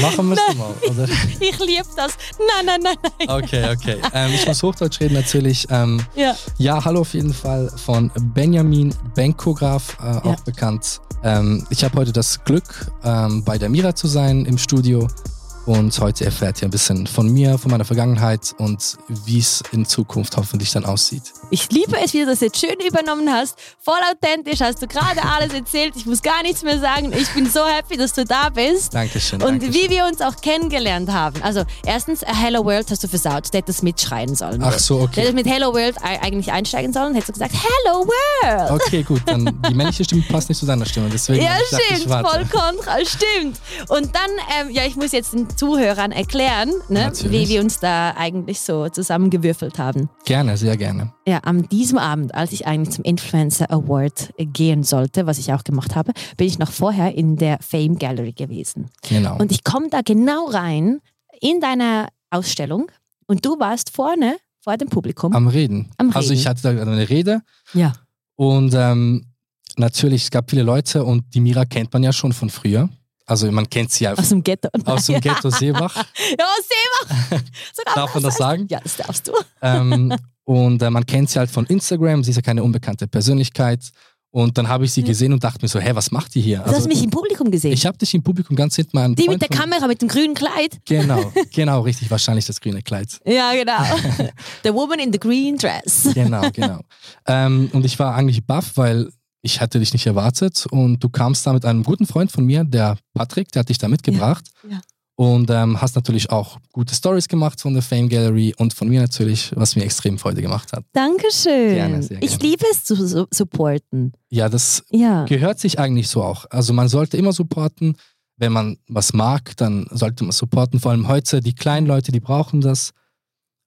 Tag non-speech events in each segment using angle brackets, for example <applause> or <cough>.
Machen wir es mal, oder? <laughs> Ich liebe das. Nein, nein, nein, nein. Okay, okay. Ähm, ich muss Hochdeutsch reden natürlich. Ähm, Ja. ja, hallo auf jeden Fall von Benjamin Benkograf, äh, Ja. auch bekannt. Ähm, ich habe heute das Glück, ähm, bei der Mira zu sein im Studio. Und heute erfährt ihr ein bisschen von mir, von meiner Vergangenheit und wie es in Zukunft hoffentlich dann aussieht. Ich liebe es, wie du das jetzt schön übernommen hast. Voll authentisch hast du gerade alles erzählt. Ich muss gar nichts mehr sagen. Ich bin so happy, dass du da bist. Dankeschön. Und Dankeschön. wie wir uns auch kennengelernt haben. Also, erstens, Hello World hast du versaut. Du hättest mitschreien sollen. Ach so, Du okay. hättest mit Hello World ei- eigentlich einsteigen sollen. Hättest du gesagt, Hello World. Okay, gut. Dann die männliche Stimme passt nicht zu deiner Stimme. Deswegen Ja, stimmt, warte. voll kontra, stimmt. Und dann, ähm, ja, ich muss jetzt den Zuhörern erklären, ne, wie wir uns da eigentlich so zusammengewürfelt haben. Gerne, sehr gerne. Ja, an diesem Abend, als ich eigentlich zum Influencer Award gehen sollte, was ich auch gemacht habe, bin ich noch vorher in der Fame Gallery gewesen. Genau. Und ich komme da genau rein in deiner Ausstellung und du warst vorne vor dem Publikum. Am Reden. Am Also ich Reden. hatte da eine Rede ja. und ähm, natürlich, es gab viele Leute und die Mira kennt man ja schon von früher. Also man kennt sie ja Aus dem Ghetto. <laughs> aus dem Ghetto Seebach. <laughs> Ja, Seebach. Darf man das sagen? Ja, das darfst du. ähm, <laughs> und äh, man kennt sie halt von Instagram, sie ist ja keine unbekannte Persönlichkeit. Und dann habe ich sie gesehen und dachte mir so, hä, was macht die hier? Du hast mich im Publikum gesehen. ich habe dich im Publikum ganz hinten mal Die mit der Kamera mit dem grünen Kleid. Genau, genau, richtig, wahrscheinlich das grüne Kleid. Ja, genau. the woman in the green dress. Genau, genau. ähm, und ich war eigentlich baff, weil ich hatte dich nicht erwartet und du kamst da mit einem guten Freund von mir, der Patrick, der hat dich da mitgebracht. ja. Und ähm, hast natürlich auch gute Stories gemacht von der Fame Gallery und von mir natürlich, was mir extrem Freude gemacht hat. Dankeschön. Gerne, sehr Ich gerne. liebe es zu su supporten. Ja, das Ja. gehört sich eigentlich so auch. Also man sollte immer supporten. Wenn man was mag, dann sollte man supporten. Vor allem heute, die kleinen Leute, die brauchen das.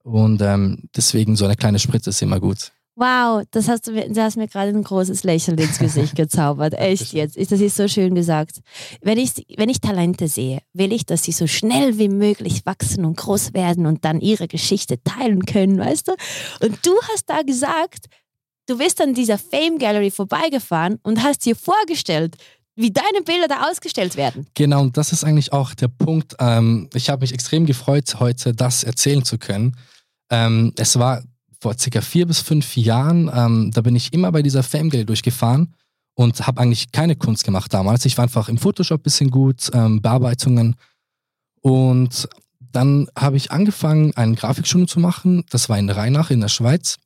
Und ähm, deswegen so eine kleine Spritze ist immer gut. Wow, das hast du mir, du hast mir gerade ein großes Lächeln ins Gesicht gezaubert. <laughs> Echt jetzt. Das ist so schön gesagt. Wenn ich, wenn ich Talente sehe, will ich, dass sie so schnell wie möglich wachsen und groß werden und dann ihre Geschichte teilen können, weißt du? Und du hast da gesagt, du bist an dieser Fame Gallery vorbeigefahren und hast dir vorgestellt, wie deine Bilder da ausgestellt werden. Genau, und das ist eigentlich auch der Punkt. Ähm, ich habe mich extrem gefreut, heute das erzählen zu können. Ähm, es war vor circa vier bis fünf Jahren, ähm, da bin ich immer bei dieser Fame Gallery durchgefahren und habe eigentlich keine Kunst gemacht damals. Ich war einfach im Photoshop ein bisschen gut, ähm, Bearbeitungen. Und dann habe ich angefangen, eine Grafikschule zu machen. Das war in Rheinach in der Schweiz.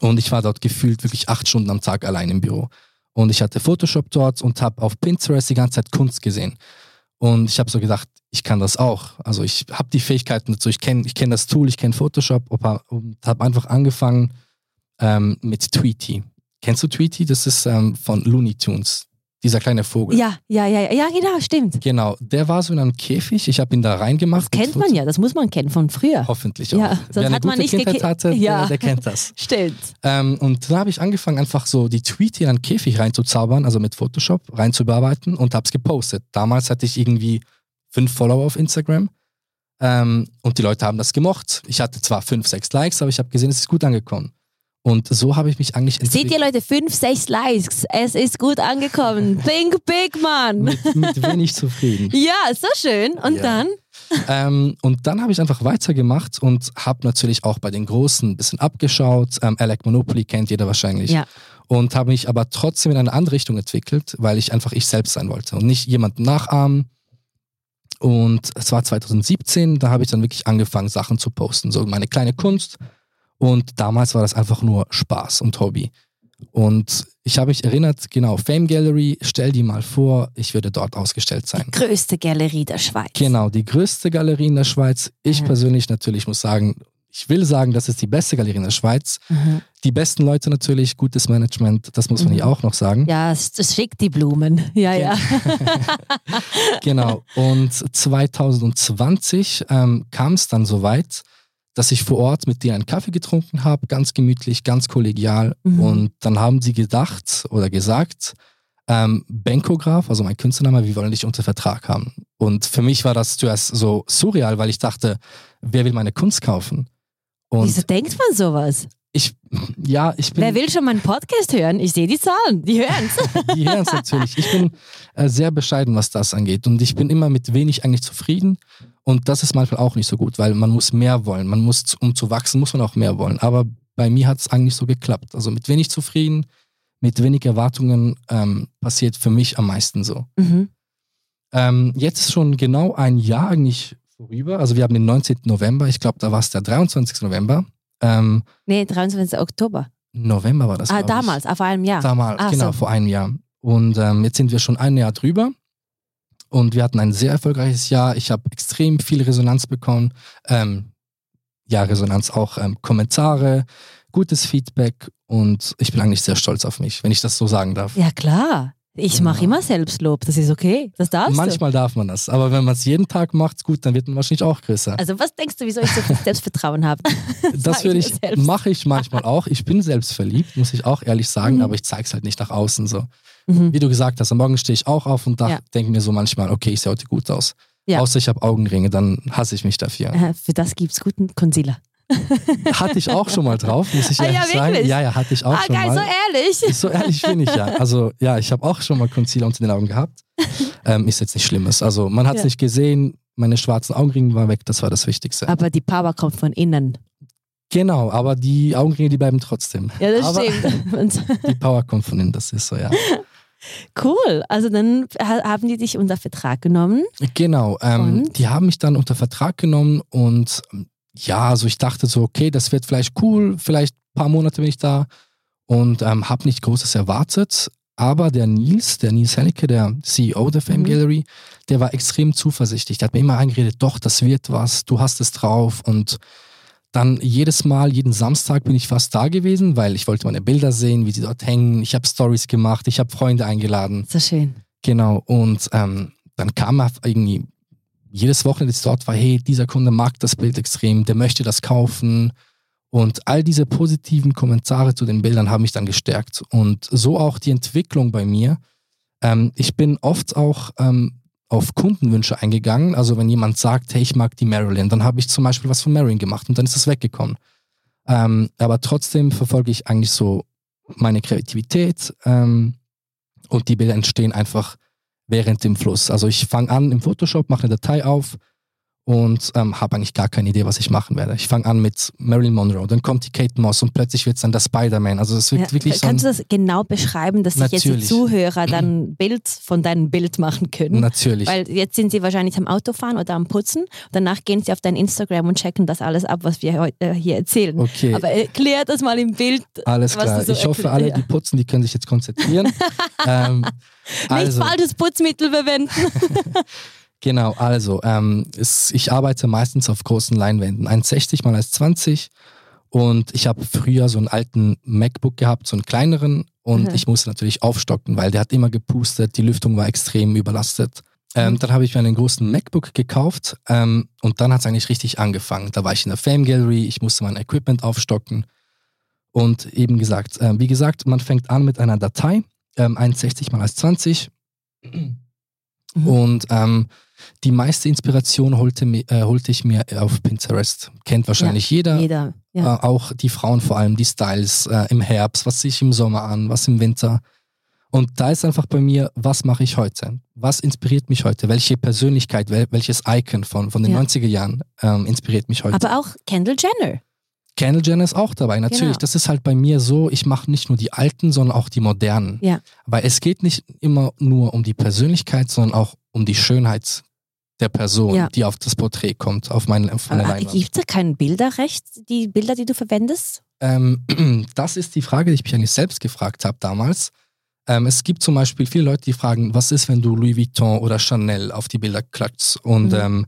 Und ich war dort gefühlt wirklich acht Stunden am Tag allein im Büro. Und ich hatte Photoshop dort und habe auf Pinterest die ganze Zeit Kunst gesehen. Und ich habe so gedacht, ich kann das auch. Also ich habe die Fähigkeiten dazu. Ich kenne ich kenn das Tool, ich kenne Photoshop und habe einfach angefangen ähm, mit Tweety. Kennst du Tweety? Das ist ähm, von Looney Tunes. Dieser kleine Vogel. Ja, ja, ja, ja, ja, genau, stimmt. Genau, der war so in einem Käfig. Ich habe ihn da reingemacht. Das kennt man ja, das muss man kennen von früher. Hoffentlich Ja, auch. sonst Wer eine hat man gute nicht Kindheit hatte, Ja. der, der kennt das. <laughs> Stimmt. Ähm, und dann habe ich angefangen, einfach so die Tweety in einen Käfig reinzuzaubern, also mit Photoshop reinzubearbeiten und habe es gepostet. Damals hatte ich irgendwie fünf Follower auf Instagram ähm, und die Leute haben das gemocht. Ich hatte zwar fünf, sechs Likes, aber ich habe gesehen, es ist gut angekommen. Und so habe ich mich eigentlich Seht ihr Leute, fünf, sechs Likes. Es ist gut angekommen. <laughs> Think big, Mann. mit, mit wenig <laughs> zufrieden. Ja, so schön. Und Ja. dann? ähm, und dann habe ich einfach weitergemacht und habe natürlich auch bei den Großen ein bisschen abgeschaut. Ähm, Alec Monopoly kennt jeder wahrscheinlich. Ja. Und habe mich aber trotzdem in eine andere Richtung entwickelt, weil ich einfach ich selbst sein wollte und nicht jemanden nachahmen. Und es war 2017, da habe ich dann wirklich angefangen, Sachen zu posten, so meine kleine Kunst. Und damals war das einfach nur Spaß und Hobby. Und ich habe mich erinnert, genau, Fame Gallery, stell dir mal vor, ich würde dort ausgestellt sein. Größte Galerie der Schweiz. Genau, die größte Galerie in der Schweiz. Ich Mhm. persönlich natürlich muss sagen, ich will sagen, das ist die beste Galerie in der Schweiz. Mhm. Die besten Leute natürlich, gutes Management, das muss man Mhm. hier auch noch sagen. Ja, es, es schickt die Blumen. Ja, ja. <laughs> Genau. Und 2020 ähm, kam es dann so weit, dass ich vor Ort mit dir einen Kaffee getrunken habe, ganz gemütlich, ganz kollegial. Mhm. Und dann haben sie gedacht oder gesagt, ähm, Benkograf, also mein Künstlername, wir wollen dich unter Vertrag haben. Und für mich war das zuerst so surreal, weil ich dachte, wer will meine Kunst kaufen? Und Wieso denkt man sowas? Ich, ja, ich bin. Wer will schon meinen Podcast hören? Ich sehe die Zahlen, die hören es. <laughs> die hören es natürlich. Ich bin äh, sehr bescheiden, was das angeht. Und ich bin immer mit wenig eigentlich zufrieden. Und das ist manchmal auch nicht so gut, weil man muss mehr wollen. Man muss, um zu wachsen, muss man auch mehr wollen. Aber bei mir hat es eigentlich so geklappt. Also mit wenig zufrieden, mit wenig Erwartungen ähm, passiert für mich am meisten so. Mhm. Ähm, jetzt ist schon genau ein Jahr eigentlich vorüber. Also wir haben den 19. November. Ich glaube, da war es der 23. November. Ähm, Nee, 23. Oktober. November war das. ah, glaub ich. damals, auf einem Jahr. Damals, Ach genau, so. vor einem Jahr. Und ähm, jetzt sind wir schon ein Jahr drüber. Und wir hatten ein sehr erfolgreiches Jahr. Ich habe extrem viel Resonanz bekommen. Ähm, ja, Resonanz auch ähm, Kommentare, gutes Feedback. Und ich bin eigentlich sehr stolz auf mich, wenn ich das so sagen darf. Ja, klar. Ich mache immer Selbstlob, das ist okay. Das darfst Manchmal darf man das. Aber wenn man es jeden Tag macht, gut, dann wird man wahrscheinlich auch größer. du. Also was denkst du, wieso ich so viel <laughs> Selbstvertrauen habe? das würde ich mache ich manchmal auch. Ich bin selbstverliebt, muss ich auch ehrlich sagen, Mhm. aber ich zeige es halt nicht nach außen so. Mhm. Wie du gesagt hast, am Morgen stehe ich auch auf und da Ja. denke mir so manchmal, okay, ich sehe heute gut aus. Ja. Außer ich habe Augenringe, dann hasse ich mich dafür. Äh, Für das gibt es guten Concealer. Hatte ich auch schon mal drauf, muss ich Ah, ja, ehrlich sagen. wirklich? Ja, ja, hatte ich auch ah, schon geil, mal. so ehrlich. so ehrlich bin ich ja. <laughs> Also ja, ich habe auch schon mal Concealer unter den Augen gehabt. Ähm, ist jetzt nicht Schlimmes. Also man hat es Ja. nicht gesehen, meine schwarzen Augenringe waren weg, das war das Wichtigste. Aber die Power kommt von innen. Genau, aber die Augenringe, die bleiben trotzdem. Ja, das aber stimmt. <laughs> Die Power kommt von innen, das ist so, ja. <laughs> cool. Also dann ha- haben die dich unter Vertrag genommen. Genau, ähm, die haben mich dann unter Vertrag genommen und ähm, ja, also ich dachte so, okay, das wird vielleicht cool, vielleicht ein paar Monate bin ich da und ähm, habe nicht Großes erwartet. Aber der Nils, der Nils Hellicke, der CEO der Fame Mhm. Gallery, der war extrem zuversichtlich. Der hat mir immer eingeredet, doch, das wird was, du hast es drauf. Und dann jedes Mal, jeden Samstag bin ich fast da gewesen, weil ich wollte meine Bilder sehen, wie sie dort hängen. Ich habe Stories gemacht, ich habe Freunde eingeladen. So schön. Genau, und ähm, dann kam er irgendwie jedes Wochenende, dort war, hey, dieser Kunde mag das Bild extrem, der möchte das kaufen. Und all diese positiven Kommentare zu den Bildern haben mich dann gestärkt. Und so auch die Entwicklung bei mir. Ähm, ich bin oft auch ähm, auf Kundenwünsche eingegangen. Also wenn jemand sagt, hey, ich mag die Marilyn, dann habe ich zum Beispiel was von Marilyn gemacht und dann ist es weggekommen. Ähm, aber trotzdem verfolge ich eigentlich so meine Kreativität ähm, und die Bilder entstehen einfach während dem Fluss. Also ich fange an im Photoshop, mache eine Datei auf und ähm, habe eigentlich gar keine Idee, was ich machen werde. Ich fange an mit Marilyn Monroe, dann kommt die Kate Moss und plötzlich wird es dann der Spider-Man. Also es wird Ja, wirklich so kannst du das genau beschreiben, dass sich jetzt die Natürlich. Zuhörer dann ein Bild von deinem Bild machen können? natürlich. Weil jetzt sind sie wahrscheinlich am Autofahren oder am Putzen. Danach gehen sie auf dein Instagram und checken das alles ab, was wir heute äh, hier erzählen. Okay. Aber erklär das mal im Bild. Alles klar. so ich hoffe, erklär- alle, die putzen, die können sich jetzt konzentrieren. <laughs> ähm, Nicht also, falsches Putzmittel verwenden. <laughs> Genau, also ähm, es, ich arbeite meistens auf großen Leinwänden, 1,60 mal 1,20 und ich habe früher so einen alten MacBook gehabt, so einen kleineren und Mhm. ich musste natürlich aufstocken, weil der hat immer gepustet, die Lüftung war extrem überlastet. Ähm, Mhm. Dann habe ich mir einen großen MacBook gekauft ähm, und dann hat es eigentlich richtig angefangen. Da war ich in der Fame Gallery, ich musste mein Equipment aufstocken und eben gesagt, ähm, wie gesagt, man fängt an mit einer Datei, ähm, 1,60 mal 1,20 Mhm. und ähm, die meiste Inspiration holte, äh, holte ich mir auf Pinterest. Kennt wahrscheinlich jeder. Jeder. Ja. Äh, auch die Frauen vor allem, die Styles äh, im Herbst, was ziehe ich im Sommer an, was im Winter. Und da ist einfach bei mir, was mache ich heute? Was inspiriert mich heute? Welche Persönlichkeit, wel welches Icon von, von den Ja. 90er Jahren ähm, inspiriert mich heute? Aber auch Kendall Jenner. Kendall Jenner ist auch dabei, natürlich. Genau. Das ist halt bei mir so, ich mache nicht nur die alten, sondern auch die modernen. Ja. Weil es geht nicht immer nur um die Persönlichkeit, sondern auch um die Schönheit der Person, Ja. die auf das Porträt kommt, auf meine, Leinwand. Gibt es da kein Bilderrecht, die Bilder, die du verwendest? Ähm, <clears throat> das ist die Frage, die ich mich eigentlich selbst gefragt habe damals. Ähm, es gibt zum Beispiel viele Leute, die fragen, was ist, wenn du Louis Vuitton oder Chanel auf die Bilder klatschst? Und Mhm. ähm,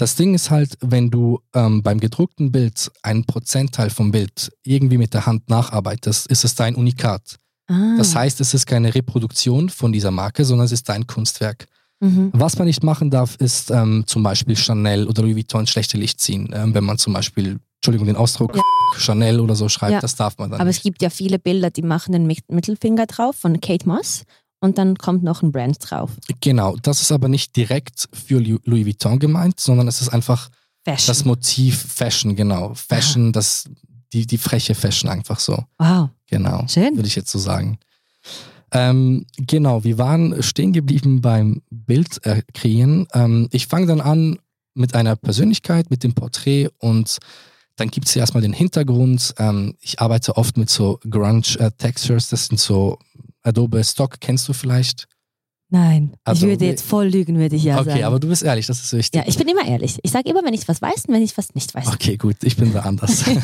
das Ding ist halt, wenn du ähm, beim gedruckten Bild einen Prozentteil vom Bild irgendwie mit der Hand nacharbeitest, ist es dein Unikat. Ah. Das heißt, es ist keine Reproduktion von dieser Marke, sondern es ist dein Kunstwerk. Mhm. Was man nicht machen darf, ist ähm, zum Beispiel Chanel oder Louis Vuitton schlechte Licht ziehen. Ähm, wenn man zum Beispiel, Entschuldigung, den Ausdruck Ja. Chanel oder so schreibt, Ja. das darf man dann Aber nicht. es gibt ja viele Bilder, die machen den Mit- Mittelfinger drauf von Kate Moss und dann kommt noch ein Brand drauf. Genau, das ist aber nicht direkt für Louis Vuitton gemeint, sondern es ist einfach Fashion. das Motiv Fashion, genau. Fashion, das die, die freche Fashion einfach so. Wow. Genau. Schön. Würde ich jetzt so sagen. Ähm, genau, wir waren stehen geblieben beim Bild äh, kreieren. Ähm, ich fange dann an mit einer Persönlichkeit, mit dem Porträt und dann gibt es erstmal den Hintergrund. Ähm, ich arbeite oft mit so Grunge-Textures, das sind so Adobe Stock, kennst du vielleicht? Nein, Also, ich würde jetzt voll lügen, würde ich ja okay, sagen. aber du bist ehrlich, das ist wichtig. ja, ich bin immer ehrlich. Ich sage immer, wenn ich was weiß und wenn ich was nicht weiß. Okay, gut, ich bin da anders. <laughs> <laughs> Du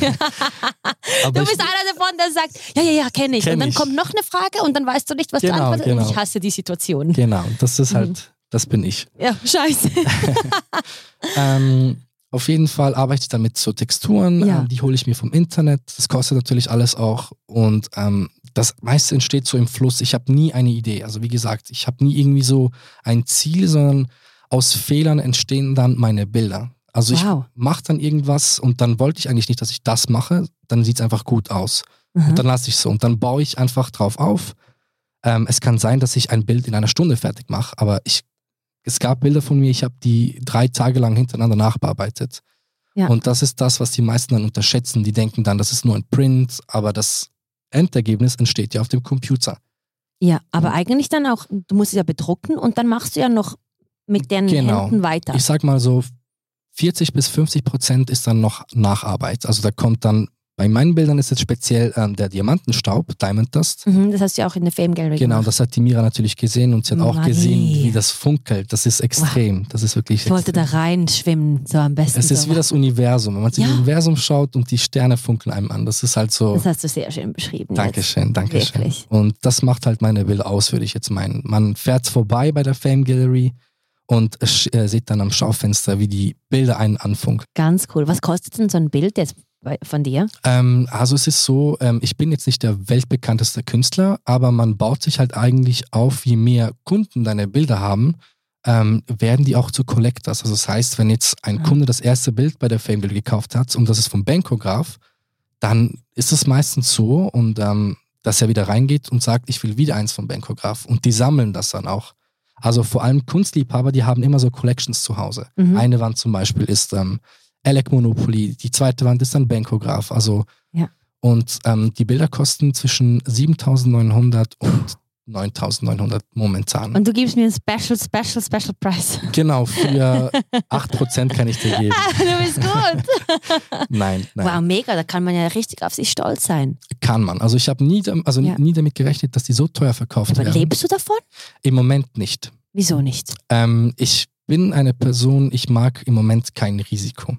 bist einer davon, der sagt, ja, ja, ja, kenne ich. Kenn und dann ich. kommt noch eine Frage und dann weißt du nicht, was du Genau, antwortest. Und genau. ich hasse die Situation. Genau, das ist halt, Mhm. das bin ich. Ja, scheiße. <laughs> Ähm, auf jeden Fall arbeite ich dann mit so Texturen, Ja. ähm, die hole ich mir vom Internet. Das kostet natürlich alles auch. Und ähm, das meiste entsteht so im Fluss. Ich habe nie eine Idee. Also wie gesagt, ich habe nie irgendwie so ein Ziel, sondern aus Fehlern entstehen dann meine Bilder. Also Wow. ich mache dann irgendwas und dann wollte ich eigentlich nicht, dass ich das mache. Dann sieht es einfach gut aus. Mhm. Und dann lasse ich so. Und dann baue ich einfach drauf auf. Ähm, es kann sein, dass ich ein Bild in einer Stunde fertig mache, aber ich, es gab Bilder von mir, ich habe die drei Tage lang hintereinander nachbearbeitet. Ja. Und das ist das, was die meisten dann unterschätzen. Die denken dann, das ist nur ein Print, aber das Endergebnis entsteht ja auf dem Computer. Ja, aber eigentlich dann auch, du musst es ja bedrucken und dann machst du ja noch mit den Genau. Händen weiter. Ich sag mal so, 40 bis 50 Prozent ist dann noch Nacharbeit. Also da kommt dann, bei meinen Bildern ist jetzt speziell ähm, der Diamantenstaub, Diamond Dust. Mhm, das hast du ja auch in der Fame Gallery Genau, gemacht. das hat die Mira natürlich gesehen und sie hat auch Marie. gesehen, wie das funkelt. Das ist extrem. Das ist wirklich Ich wollte da extrem. reinschwimmen, so am besten. Es ist so. wie das Universum. Wenn man Ja. das Universum schaut und die Sterne funkeln einem an, das ist halt so. Das hast du sehr schön beschrieben. jetzt. Dankeschön, Dankeschön. Wirklich. Und das macht halt meine Bilder aus, würde ich jetzt meinen. Man fährt vorbei bei der Fame Gallery und äh, sieht dann am Schaufenster, wie die Bilder einen anfunkeln. Ganz cool. Was kostet denn so ein Bild jetzt von dir? Ähm, also es ist so, ähm, ich bin jetzt nicht der weltbekannteste Künstler, aber man baut sich halt eigentlich auf, je mehr Kunden deine Bilder haben, ähm, werden die auch zu Collectors. Also das heißt, wenn jetzt ein Ah. Kunde das erste Bild bei der Fame gekauft hat und das ist vom Bankograph, dann ist es meistens so und ähm, dass er wieder reingeht und sagt, ich will wieder eins vom Bankograph und die sammeln das dann auch. Also vor allem Kunstliebhaber, die haben immer so Collections zu Hause. Mhm. Eine Wand zum Beispiel ist ähm, Alec Monopoly, die zweite Wand ist dann Bankograph. Also Ja. und ähm, die Bilder kosten zwischen 7.900 und 9.900 momentan. Und du gibst mir einen Special, Special, Special Price. genau, für <laughs> 8% kann ich dir geben. du bist gut. <laughs> Nein, nein, Wow, mega. Da kann man ja richtig auf sich stolz sein. kann man. Also ich habe nie, also Ja. nie damit gerechnet, dass die so teuer verkauft Aber werden. lebst du davon? Im Moment nicht. Wieso nicht? Ähm, ich bin eine Person, ich mag im Moment kein Risiko.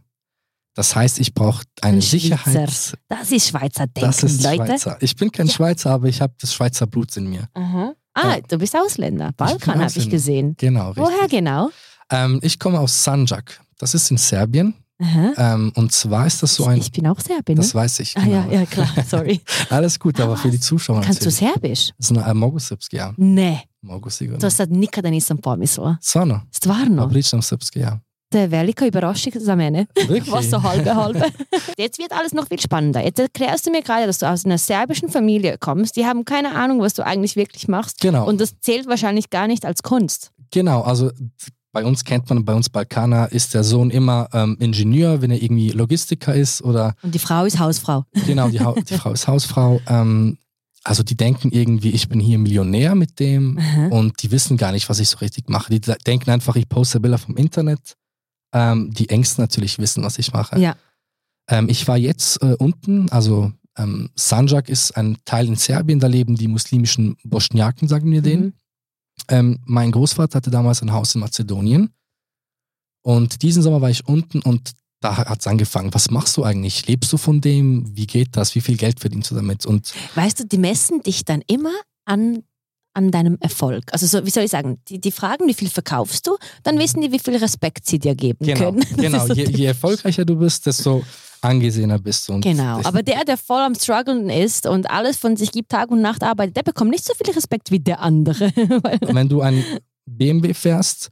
Das heißt, ich brauche eine Ein. Sicherheit. Das ist Schweizer Denken, Das ist Leute. Schweizer. Ich bin kein Ja. Schweizer, aber ich habe das Schweizer Blut in mir. Aha. Ah, Ja. du bist Ausländer. Balkan habe ich gesehen. Genau, richtig. Woher genau? Ähm, ich komme aus Sanjak. Das ist in Serbien. Ähm, und zwar ist das so ein. ich bin auch Serbin. Das Ne? weiß ich. Ah, Genau. ja, ja, klar, sorry. <laughs> Alles gut, aber Ah, für die Zuschauer Kannst du natürlich. Serbisch? Zna, mogu srpski, ja. Ne, Mogu sigurno. to sad nikada nisam pomislila. Stvarno? Stvarno. Pričam srpski, ja. Je velika Überraschung za mene. Wirklich? Was so halbe, halbe. <laughs> Jetzt wird alles noch viel spannender. Jetzt erklärst du mir gerade, dass du aus einer serbischen Familie kommst. Die haben keine Ahnung, was du eigentlich wirklich machst. Genau. Und das zählt wahrscheinlich gar nicht als Kunst. Genau, also bei uns kennt man, bei uns Balkaner ist der Sohn immer ähm, Ingenieur, wenn er irgendwie Logistiker ist oder Und die Frau ist Hausfrau. genau, die, Hau die Frau ist Hausfrau. Ähm, also die denken irgendwie, ich bin hier Millionär mit dem Aha. und die wissen gar nicht, was ich so richtig mache. Die de- denken einfach, ich poste Bilder vom Internet. Ähm, die Ängsten natürlich wissen, was ich mache. Ja. Ähm, ich war jetzt äh, unten, also ähm, Sanjak ist ein Teil in Serbien, da leben die muslimischen Bosniaken, sagen wir denen. Mhm. Ähm, mein Großvater hatte damals ein Haus in Mazedonien. Und diesen Sommer war ich unten und da hat es angefangen. Was machst du eigentlich? Lebst du von dem? Wie geht das? Wie viel Geld verdienst du damit? Und Weißt du, die messen dich dann immer an, an deinem Erfolg. Also so, wie soll ich sagen, die, die fragen, wie viel verkaufst du, dann wissen die, wie viel Respekt sie dir geben genau, können. <laughs> Genau. Je, je erfolgreicher du bist, desto angesehener bist du. Und Genau, aber der, der voll am struggeln ist und alles von sich gibt, Tag und Nacht arbeitet, der bekommt nicht so viel Respekt wie der andere. <laughs> Wenn du ein BMW fährst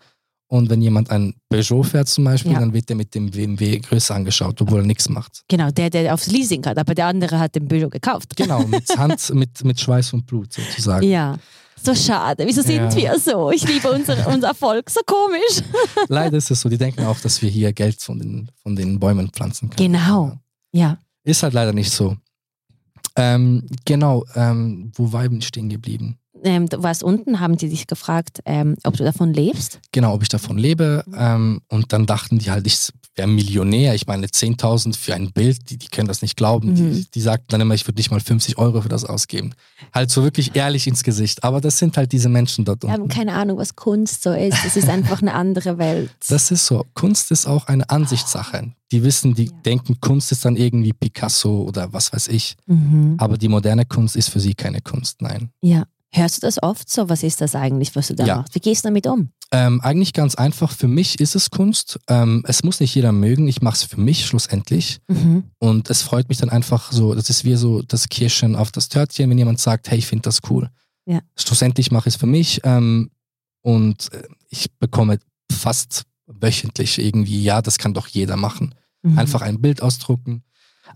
und wenn jemand ein Peugeot fährt zum Beispiel, Ja. dann wird der mit dem BMW größer angeschaut, obwohl er nichts macht. genau, der, der aufs Leasing hat, aber der andere hat den Peugeot gekauft. Genau, mit <laughs> Hand, mit, mit Schweiß und Blut sozusagen. Ja, so schade. Wieso sind Ja. wir so? Ich liebe unser, unser Erfolg, so komisch. <laughs> Leider ist es so, die denken auch, dass wir hier Geld von den, von den Bäumen pflanzen können. Genau. Ja, Ist halt leider nicht so. Ähm, genau, ähm, wo war ich stehen geblieben? Ähm, du warst unten, haben die dich gefragt, ähm, ob du davon lebst? Genau, ob ich davon lebe. Ähm, und dann dachten die halt, ich wäre Millionär. Ich meine, 10.000 für ein Bild, die, die können das nicht glauben. Mhm. Die, die sagten dann immer, ich würde nicht mal 50 Euro für das ausgeben. Halt so wirklich ehrlich ins Gesicht. Aber das sind halt diese Menschen dort Wir haben unten. keine Ahnung, was Kunst so ist. Es ist einfach eine andere Welt. <laughs> Das ist so. Kunst ist auch eine Ansichtssache. Die wissen, die Ja. denken, Kunst ist dann irgendwie Picasso oder was weiß ich. Mhm. Aber die moderne Kunst ist für sie keine Kunst, nein. Ja. Hörst du das oft so? Was ist das eigentlich, was du da Ja. machst? Wie gehst du damit um? Ähm, eigentlich ganz einfach. Für mich ist es Kunst. Ähm, es muss nicht jeder mögen. Ich mache es für mich schlussendlich. Mhm. Und es freut mich dann einfach so. Das ist wie so das Kirschen auf das Törtchen, wenn jemand sagt, hey, ich finde das cool. Ja. Schlussendlich mache ich es für mich. Ähm, und äh, ich bekomme fast wöchentlich irgendwie, ja, das kann doch jeder machen. Mhm. Einfach ein Bild ausdrucken.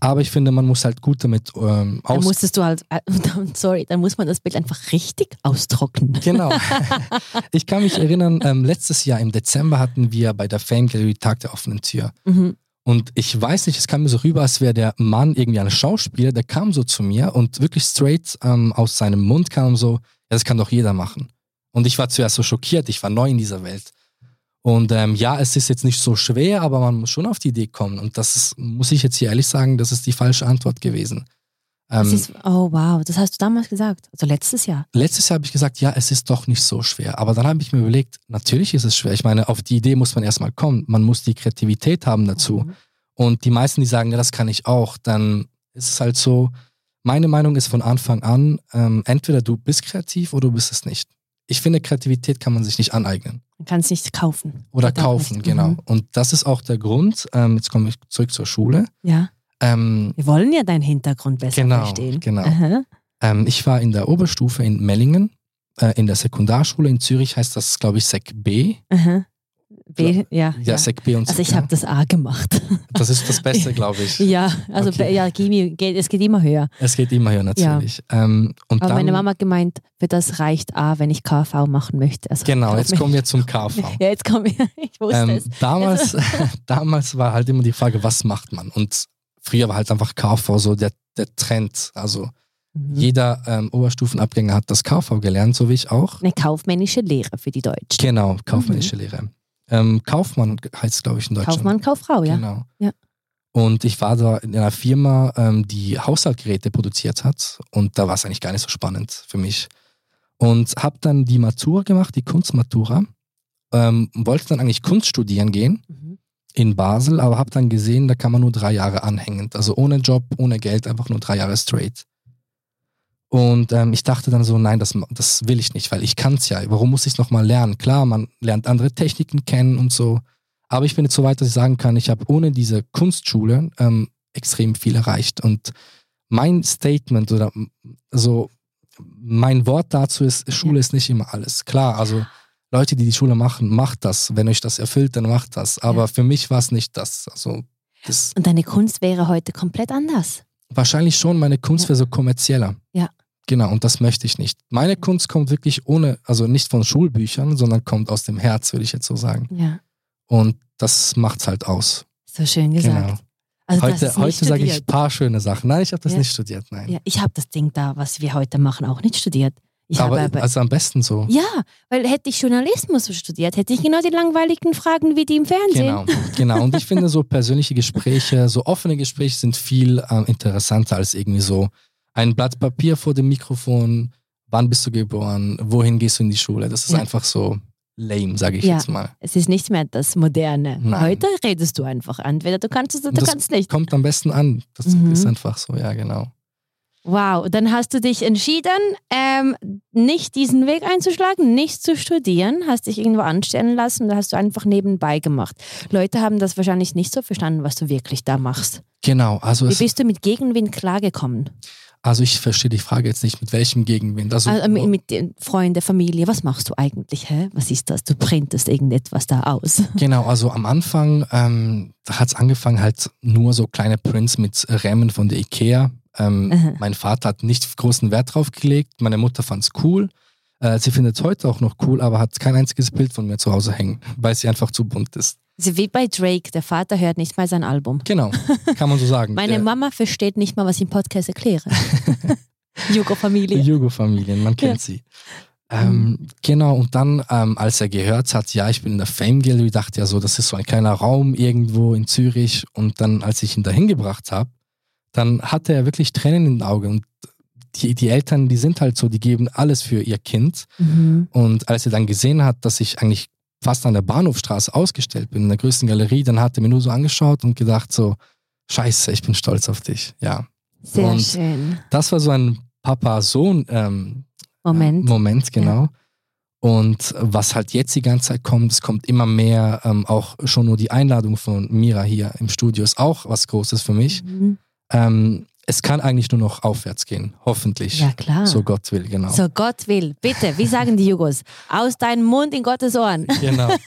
Aber ich finde, man muss halt gut damit ähm, Dann aus. musstest du halt, <laughs> sorry, dann muss man das Bild einfach richtig austrocknen. Genau. <laughs> ich kann mich erinnern, ähm, letztes Jahr im Dezember hatten wir bei der Fame Gallery Tag der offenen Tür. Mhm. Und ich weiß nicht, es kam mir so rüber, als wäre der Mann irgendwie ein Schauspieler, der kam so zu mir und wirklich straight ähm, aus seinem Mund kam so, ja, das kann doch jeder machen. Und ich war zuerst so schockiert, ich war neu in dieser Welt. Und ähm, ja, es ist jetzt nicht so schwer, aber man muss schon auf die Idee kommen. Und das ist, muss ich jetzt hier ehrlich sagen, das ist die falsche Antwort gewesen. Ähm, ist, oh wow, das hast du damals gesagt, also letztes Jahr. letztes Jahr habe ich gesagt, ja, es ist doch nicht so schwer. Aber dann habe ich mir überlegt, natürlich ist es schwer. Ich meine, auf die Idee muss man erstmal kommen. Man muss die Kreativität haben dazu. Mhm. Und die meisten, die sagen, ja, das kann ich auch, dann ist es halt so, meine Meinung ist von Anfang an, ähm, entweder du bist kreativ oder du bist es nicht. Ich finde, Kreativität kann man sich nicht aneignen Man kann es nicht kaufen. oder kaufen, nicht. genau. Mhm. Und das ist auch der Grund, ähm, jetzt komme ich zurück zur Schule. Ja, Ähm, wir wollen ja deinen Hintergrund besser Genau, verstehen. genau. Ähm, ich war in der Oberstufe in Mellingen, äh, in der Sekundarschule in Zürich heißt das, glaube ich, Sek B. Aha. B, ja, Ja, ja. Sek B und Also Sek ich habe das A gemacht. <laughs> Das ist das Beste, glaube ich. ja, also Okay. ja, es geht immer höher. Es geht immer höher natürlich. Ähm, und Aber dann, meine Mama hat gemeint, für das reicht A, wenn ich KV machen möchte. Also Genau, jetzt kommen wir zum KV. <laughs> Ja, jetzt kommen wir. <laughs> Ich wusste Ähm, es. damals, damals war halt immer die Frage, was macht man? Und früher war halt einfach KV so der, der Trend. Also Mhm. jeder ähm, Oberstufenabgänger hat das KV gelernt, so wie ich auch. Eine kaufmännische Lehre für die Deutschen. Genau, kaufmännische Lehre. Ähm, Kaufmann heißt es, glaube ich, in Deutschland. Kaufmann, Kauffrau, ja. Genau. Ja. Und ich war da in einer Firma, ähm, die Haushaltgeräte produziert hat. Und da war es eigentlich gar nicht so spannend für mich. Und habe dann die Matura gemacht, die Kunstmatura. Ähm, wollte dann eigentlich Kunst studieren gehen Mhm. in Basel, aber habe dann gesehen, da kann man nur drei Jahre anhängend. Also ohne Job, ohne Geld, einfach nur drei Jahre straight. Und ähm, ich dachte dann so, nein, das, das will ich nicht, weil ich kann es ja. Warum muss ich es nochmal lernen? Klar, man lernt andere Techniken kennen und so. Aber ich bin jetzt so weit, dass ich sagen kann, ich habe ohne diese Kunstschule ähm, extrem viel erreicht. Und mein Statement oder so, mein Wort dazu ist, Schule ist nicht immer alles. Klar, also Leute, die die Schule machen, macht das. Wenn euch das erfüllt, dann macht das. Aber Ja. für mich war es nicht das. Also das Und deine Kunst wäre heute komplett anders. wahrscheinlich schon, meine Kunst Ja. wäre so kommerzieller. Ja. Genau, und das möchte ich nicht. Meine Kunst kommt wirklich ohne, also nicht von Schulbüchern, sondern kommt aus dem Herz, würde ich jetzt so sagen. Ja, Und das macht's halt aus. so schön gesagt. Genau. Also Heute, heute sage ich ein paar schöne Sachen. Nein, ich habe das Ja. nicht studiert, nein. Ja, ich habe das Ding da, was wir heute machen, auch nicht studiert. Ich aber, aber, also am besten so. ja, weil hätte ich Journalismus studiert, hätte ich genau die langweiligen Fragen wie die im Fernsehen. Genau, genau. Und ich finde so persönliche Gespräche, so offene Gespräche sind viel ähm, interessanter als irgendwie so ein Blatt Papier vor dem Mikrofon. Wann bist du geboren? Wohin gehst du in die Schule? Das ist Ja. einfach so lame, sage ich Ja. jetzt mal. Es ist nicht mehr das Moderne. Nein. Heute redest du einfach. Entweder du kannst es oder du Das kannst nicht. Kommt am besten an. Das Mhm. ist einfach so, ja, genau. Wow, dann hast du dich entschieden, ähm, nicht diesen Weg einzuschlagen, nicht zu studieren, hast dich irgendwo anstellen lassen, da hast du einfach nebenbei gemacht. Leute haben das wahrscheinlich nicht so verstanden, was du wirklich da machst. Genau, also, Wie bist du mit Gegenwind klargekommen? Also ich verstehe die Frage jetzt nicht, mit welchem Gegenwind. Also, Also mit, mit den Freunden, Familie, was machst du eigentlich? Hä? Was ist das? Du printest irgendetwas da aus. <laughs> Genau, also am Anfang, ähm, hat es angefangen halt nur so kleine Prints mit Rämen von der Ikea. Ähm, mein Vater hat nicht großen Wert drauf gelegt, meine Mutter fand es cool. Äh, sie findet es heute auch noch cool, aber hat kein einziges Bild von mir zu Hause hängen, weil sie einfach zu bunt ist. Also wie bei Drake, der Vater hört nicht mal sein Album. Genau, kann man so sagen. <laughs> Meine Der- Mama versteht nicht mal, was ich im Podcast erkläre. <laughs> Jugo-Familie. Jugo-Familien, man kennt sie. Ähm, genau, und dann, ähm, als er gehört hat, ja, ich bin in der Fame Gallery, dachte er so, das ist so ein kleiner Raum irgendwo in Zürich. Und dann, als ich ihn dahin gebracht habe, dann hatte er wirklich Tränen in den Augen. Und die, die Eltern, die sind halt so, die geben alles für ihr Kind. Mhm. Und als er dann gesehen hat, dass ich eigentlich fast an der Bahnhofstraße ausgestellt bin, in der größten Galerie, dann hat er mir nur so angeschaut und gedacht so, scheiße, ich bin stolz auf dich. Ja, Sehr Und- schön. das war so ein Papa-Sohn ähm, Moment. Moment, genau. Und was halt jetzt die ganze Zeit kommt, es kommt immer mehr, ähm, auch schon nur die Einladung von Mira hier im Studio ist auch was Großes für mich. Mhm. Ähm, es kann eigentlich nur noch aufwärts gehen, hoffentlich. Ja, klar. So Gott will, genau. So Gott will, bitte, wie sagen die Jugos? Aus deinem Mund in Gottes Ohren. Genau. <laughs>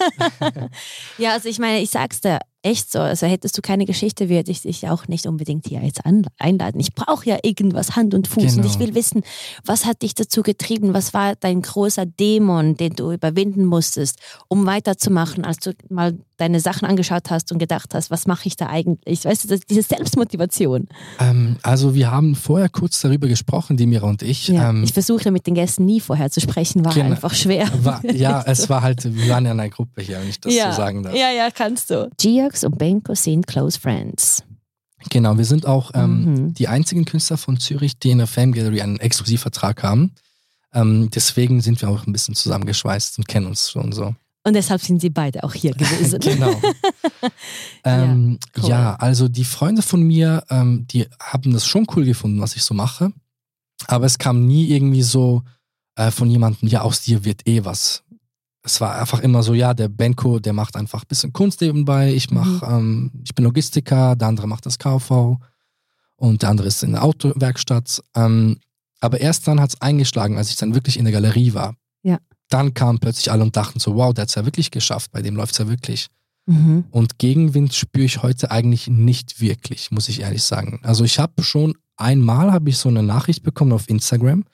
Ja, also ich meine, ich sag's dir, echt so. Also hättest du keine Geschichte, würde ich dich auch nicht unbedingt hier jetzt einladen. Ich brauche ja irgendwas, Hand und Fuß. Und Genau. ich will wissen, was hat dich dazu getrieben? Was war dein großer Dämon, den du überwinden musstest, um weiterzumachen, als du mal deine Sachen angeschaut hast und gedacht hast, was mache ich da eigentlich? Weißt du, das, diese Selbstmotivation. ähm, also wir haben vorher kurz darüber gesprochen, die Mira und ich. Ja, ähm, ich versuche mit den Gästen nie vorher zu sprechen, war Genau. einfach schwer. war, ja, <laughs> es war halt, wir waren ja in einer Gruppe hier, wenn ich das ja. so sagen darf. ja, ja, kannst du. Giox und Benko sind close friends. Genau, wir sind auch ähm, Mhm. die einzigen Künstler von Zürich, die in der Fame Gallery einen Exklusivvertrag haben. Ähm, deswegen sind wir auch ein bisschen zusammengeschweißt und kennen uns schon so. Und deshalb sind sie beide auch hier gewesen. <laughs> genau. <laughs> ähm, cool. Ja, also die Freunde von mir, ähm, die haben das schon cool gefunden, was ich so mache. Aber es kam nie irgendwie so äh, von jemandem, ja, aus dir wird eh was. Es war einfach immer so, ja, der Benko, der macht einfach ein bisschen Kunst nebenbei. Ich mach, Mhm. ähm, ich bin Logistiker, der andere macht das KV und der andere ist in der Autowerkstatt. Ähm, aber erst dann hat es eingeschlagen, als ich dann wirklich in der Galerie war. Ja. Dann kamen plötzlich alle und dachten so, wow, der hat es ja wirklich geschafft, bei dem läuft es ja wirklich. Mhm. Und Gegenwind spüre ich heute eigentlich nicht wirklich, muss ich ehrlich sagen. Also ich habe schon einmal habe ich so eine Nachricht bekommen auf Instagram.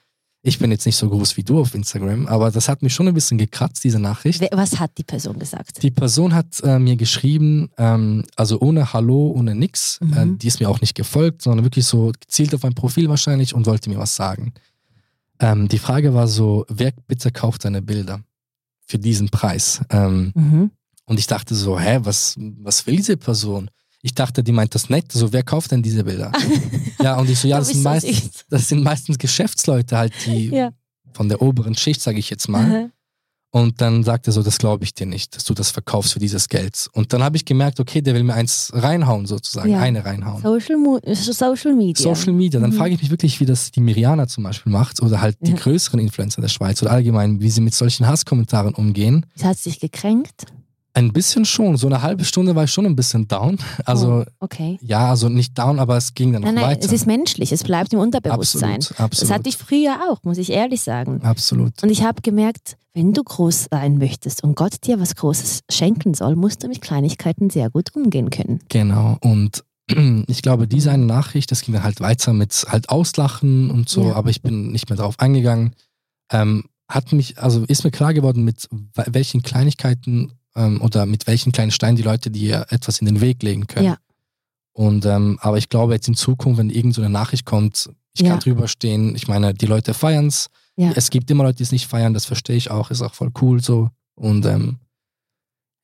Ich bin jetzt nicht so groß wie du auf Instagram, aber das hat mich schon ein bisschen gekratzt, diese Nachricht. Was hat die Person gesagt? Die Person hat äh, mir geschrieben, ähm, also ohne Hallo, ohne nix. Mhm. Äh, die ist mir auch nicht gefolgt, sondern wirklich so gezielt auf mein Profil wahrscheinlich und wollte mir was sagen. Ähm, die Frage war so, wer bitte kauft deine Bilder für diesen Preis? Ähm, Mhm. und ich dachte so, hä, was, was will diese Person? Ich dachte, die meint das nett. So, wer kauft denn diese Bilder? <laughs> ja, und ich so, ja, das sind, meistens, das sind meistens Geschäftsleute halt, die <laughs> Ja. von der oberen Schicht, sage ich jetzt mal. Mhm. Und dann sagte er so, das glaube ich dir nicht, dass du das verkaufst für dieses Geld. Und dann habe ich gemerkt, okay, der will mir eins reinhauen sozusagen, Ja. eine reinhauen. Social, Mo Social Media. Social Media, dann Mhm. frage ich mich wirklich, wie das die Miriana zum Beispiel macht oder halt die Ja. größeren Influencer der Schweiz oder allgemein, wie sie mit solchen Hasskommentaren umgehen. Das hat sich gekränkt. Ein bisschen schon, so eine halbe Stunde war ich schon ein bisschen down. Also oh, okay. ja, also nicht down, aber es ging dann noch Nein, nein, weiter. es ist menschlich, es bleibt im Unterbewusstsein. absolut, Das absolut. hatte ich früher auch, muss ich ehrlich sagen. absolut. Und ich habe gemerkt, wenn du groß sein möchtest und Gott dir was Großes schenken soll, musst du mit Kleinigkeiten sehr gut umgehen können. Genau. Und <clears throat> ich glaube, diese eine Nachricht, das ging dann halt weiter mit halt Auslachen und so, Ja. aber ich bin nicht mehr drauf eingegangen. Ähm, hat mich, also ist mir klar geworden, mit we- welchen Kleinigkeiten ähm, oder mit welchen kleinen Steinen die Leute dir etwas in den Weg legen können. Ja. Und ähm, aber ich glaube jetzt in Zukunft, wenn irgend so eine Nachricht kommt, ich Ja. kann drüber stehen. Ich meine, die Leute feiern's. Ja. Es gibt immer Leute, die es nicht feiern, das verstehe ich auch, ist auch voll cool so. Und ähm,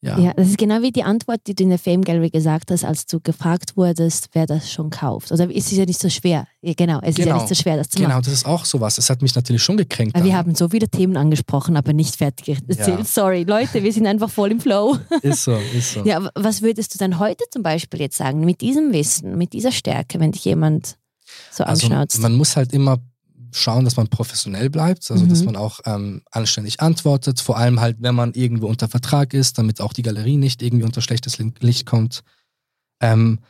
ja. Ja. das ist genau wie die Antwort, die du in der Fame Gallery gesagt hast, als du gefragt wurdest, wer das schon kauft. Oder ist es ja nicht so schwer? Ja, genau, es ist ja Genau. nicht so schwer, das zu Genau, machen. das ist auch sowas. Es hat mich natürlich schon gekränkt. Aber wir haben so viele Themen angesprochen, aber nicht fertig erzählt. Ja. <laughs> Sorry, Leute, wir sind einfach voll im Flow. Ist so, ist so. Ja, was würdest du dann heute zum Beispiel jetzt sagen, mit diesem Wissen, mit dieser Stärke, wenn dich jemand so also anschaut? man muss halt immer schauen, dass man professionell bleibt, also dass Mhm. man auch ähm, anständig antwortet, vor allem halt, wenn man irgendwo unter Vertrag ist, damit auch die Galerie nicht irgendwie unter schlechtes Licht kommt. Ähm,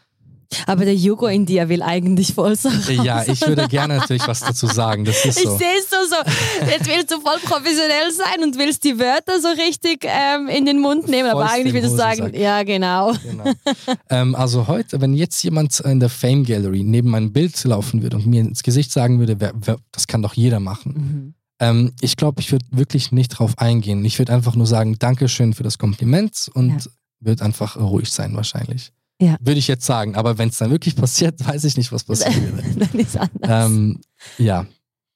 aber der Jugo in dir will eigentlich voll so raus. ja, ich würde gerne natürlich was dazu sagen, das ist Ich so. sehe es so, so. Jetzt willst du voll professionell sein und willst die Wörter so richtig ähm, in den Mund nehmen, aber Vollst eigentlich in willst du sagen, Hosensack. ja, genau. Genau. ähm, also heute, wenn jetzt jemand in der Fame Gallery neben meinem Bild laufen würde und mir ins Gesicht sagen würde, wer, wer, das kann doch jeder machen. Mhm. Ähm, ich glaube, ich würde wirklich nicht drauf eingehen. Ich würde einfach nur sagen, Dankeschön für das Kompliment und Ja. wird einfach ruhig sein wahrscheinlich. Ja. Würde ich jetzt sagen. Aber wenn es dann wirklich <laughs> passiert, weiß ich nicht, was passieren <laughs> würde. Dann ist anders. ähm, ja,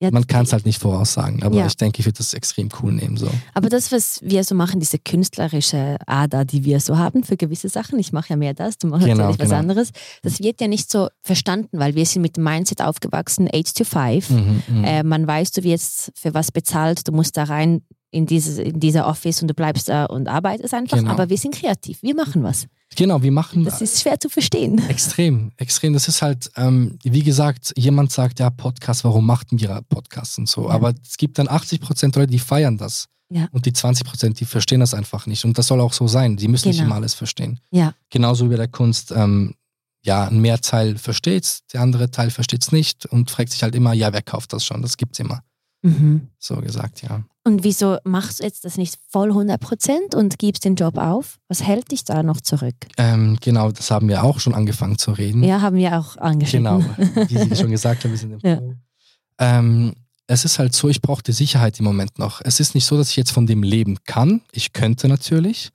Ja, man kann es halt nicht voraussagen. Aber Ja. ich denke, ich würde das extrem cool nehmen. So. Aber das, was wir so machen, diese künstlerische Ader, die wir so haben für gewisse Sachen, ich mache ja mehr das, du machst Genau, natürlich was genau. anderes, das wird ja nicht so verstanden, weil wir sind mit dem Mindset aufgewachsen, 8 to 5. Mhm, mhm. Äh, man weiß, du wirst für was bezahlt, du musst da rein in, dieses, in dieser Office und du bleibst da und arbeitest einfach. Genau. Aber wir sind kreativ, wir machen was. genau, wir machen Das ist schwer zu verstehen. Extrem, extrem. Das ist halt, ähm, wie gesagt, jemand sagt, ja, Podcast, warum macht ihr Podcasts und so. Ja. Aber es gibt dann 80 Prozent Leute, die feiern das. Ja. Und die 20 Prozent, die verstehen das einfach nicht. Und das soll auch so sein. Die müssen nicht Genau. immer alles verstehen. Ja. Genauso wie bei der Kunst, ähm, ja, ein Mehrteil versteht's, der andere Teil versteht's nicht und fragt sich halt immer, ja, wer kauft das schon? Das gibt's immer. Mhm. So gesagt, ja. Und wieso machst du jetzt das nicht voll 100% und gibst den Job auf? Was hält dich da noch zurück? Ähm, genau, das haben wir auch schon angefangen zu reden. Ja, haben wir auch angeschnitten. Genau, wie Sie <laughs> schon gesagt haben, wir sind im Ja. Ähm, es ist halt so, ich brauche die Sicherheit im Moment noch. Es ist nicht so, dass ich jetzt von dem leben kann. Ich könnte natürlich,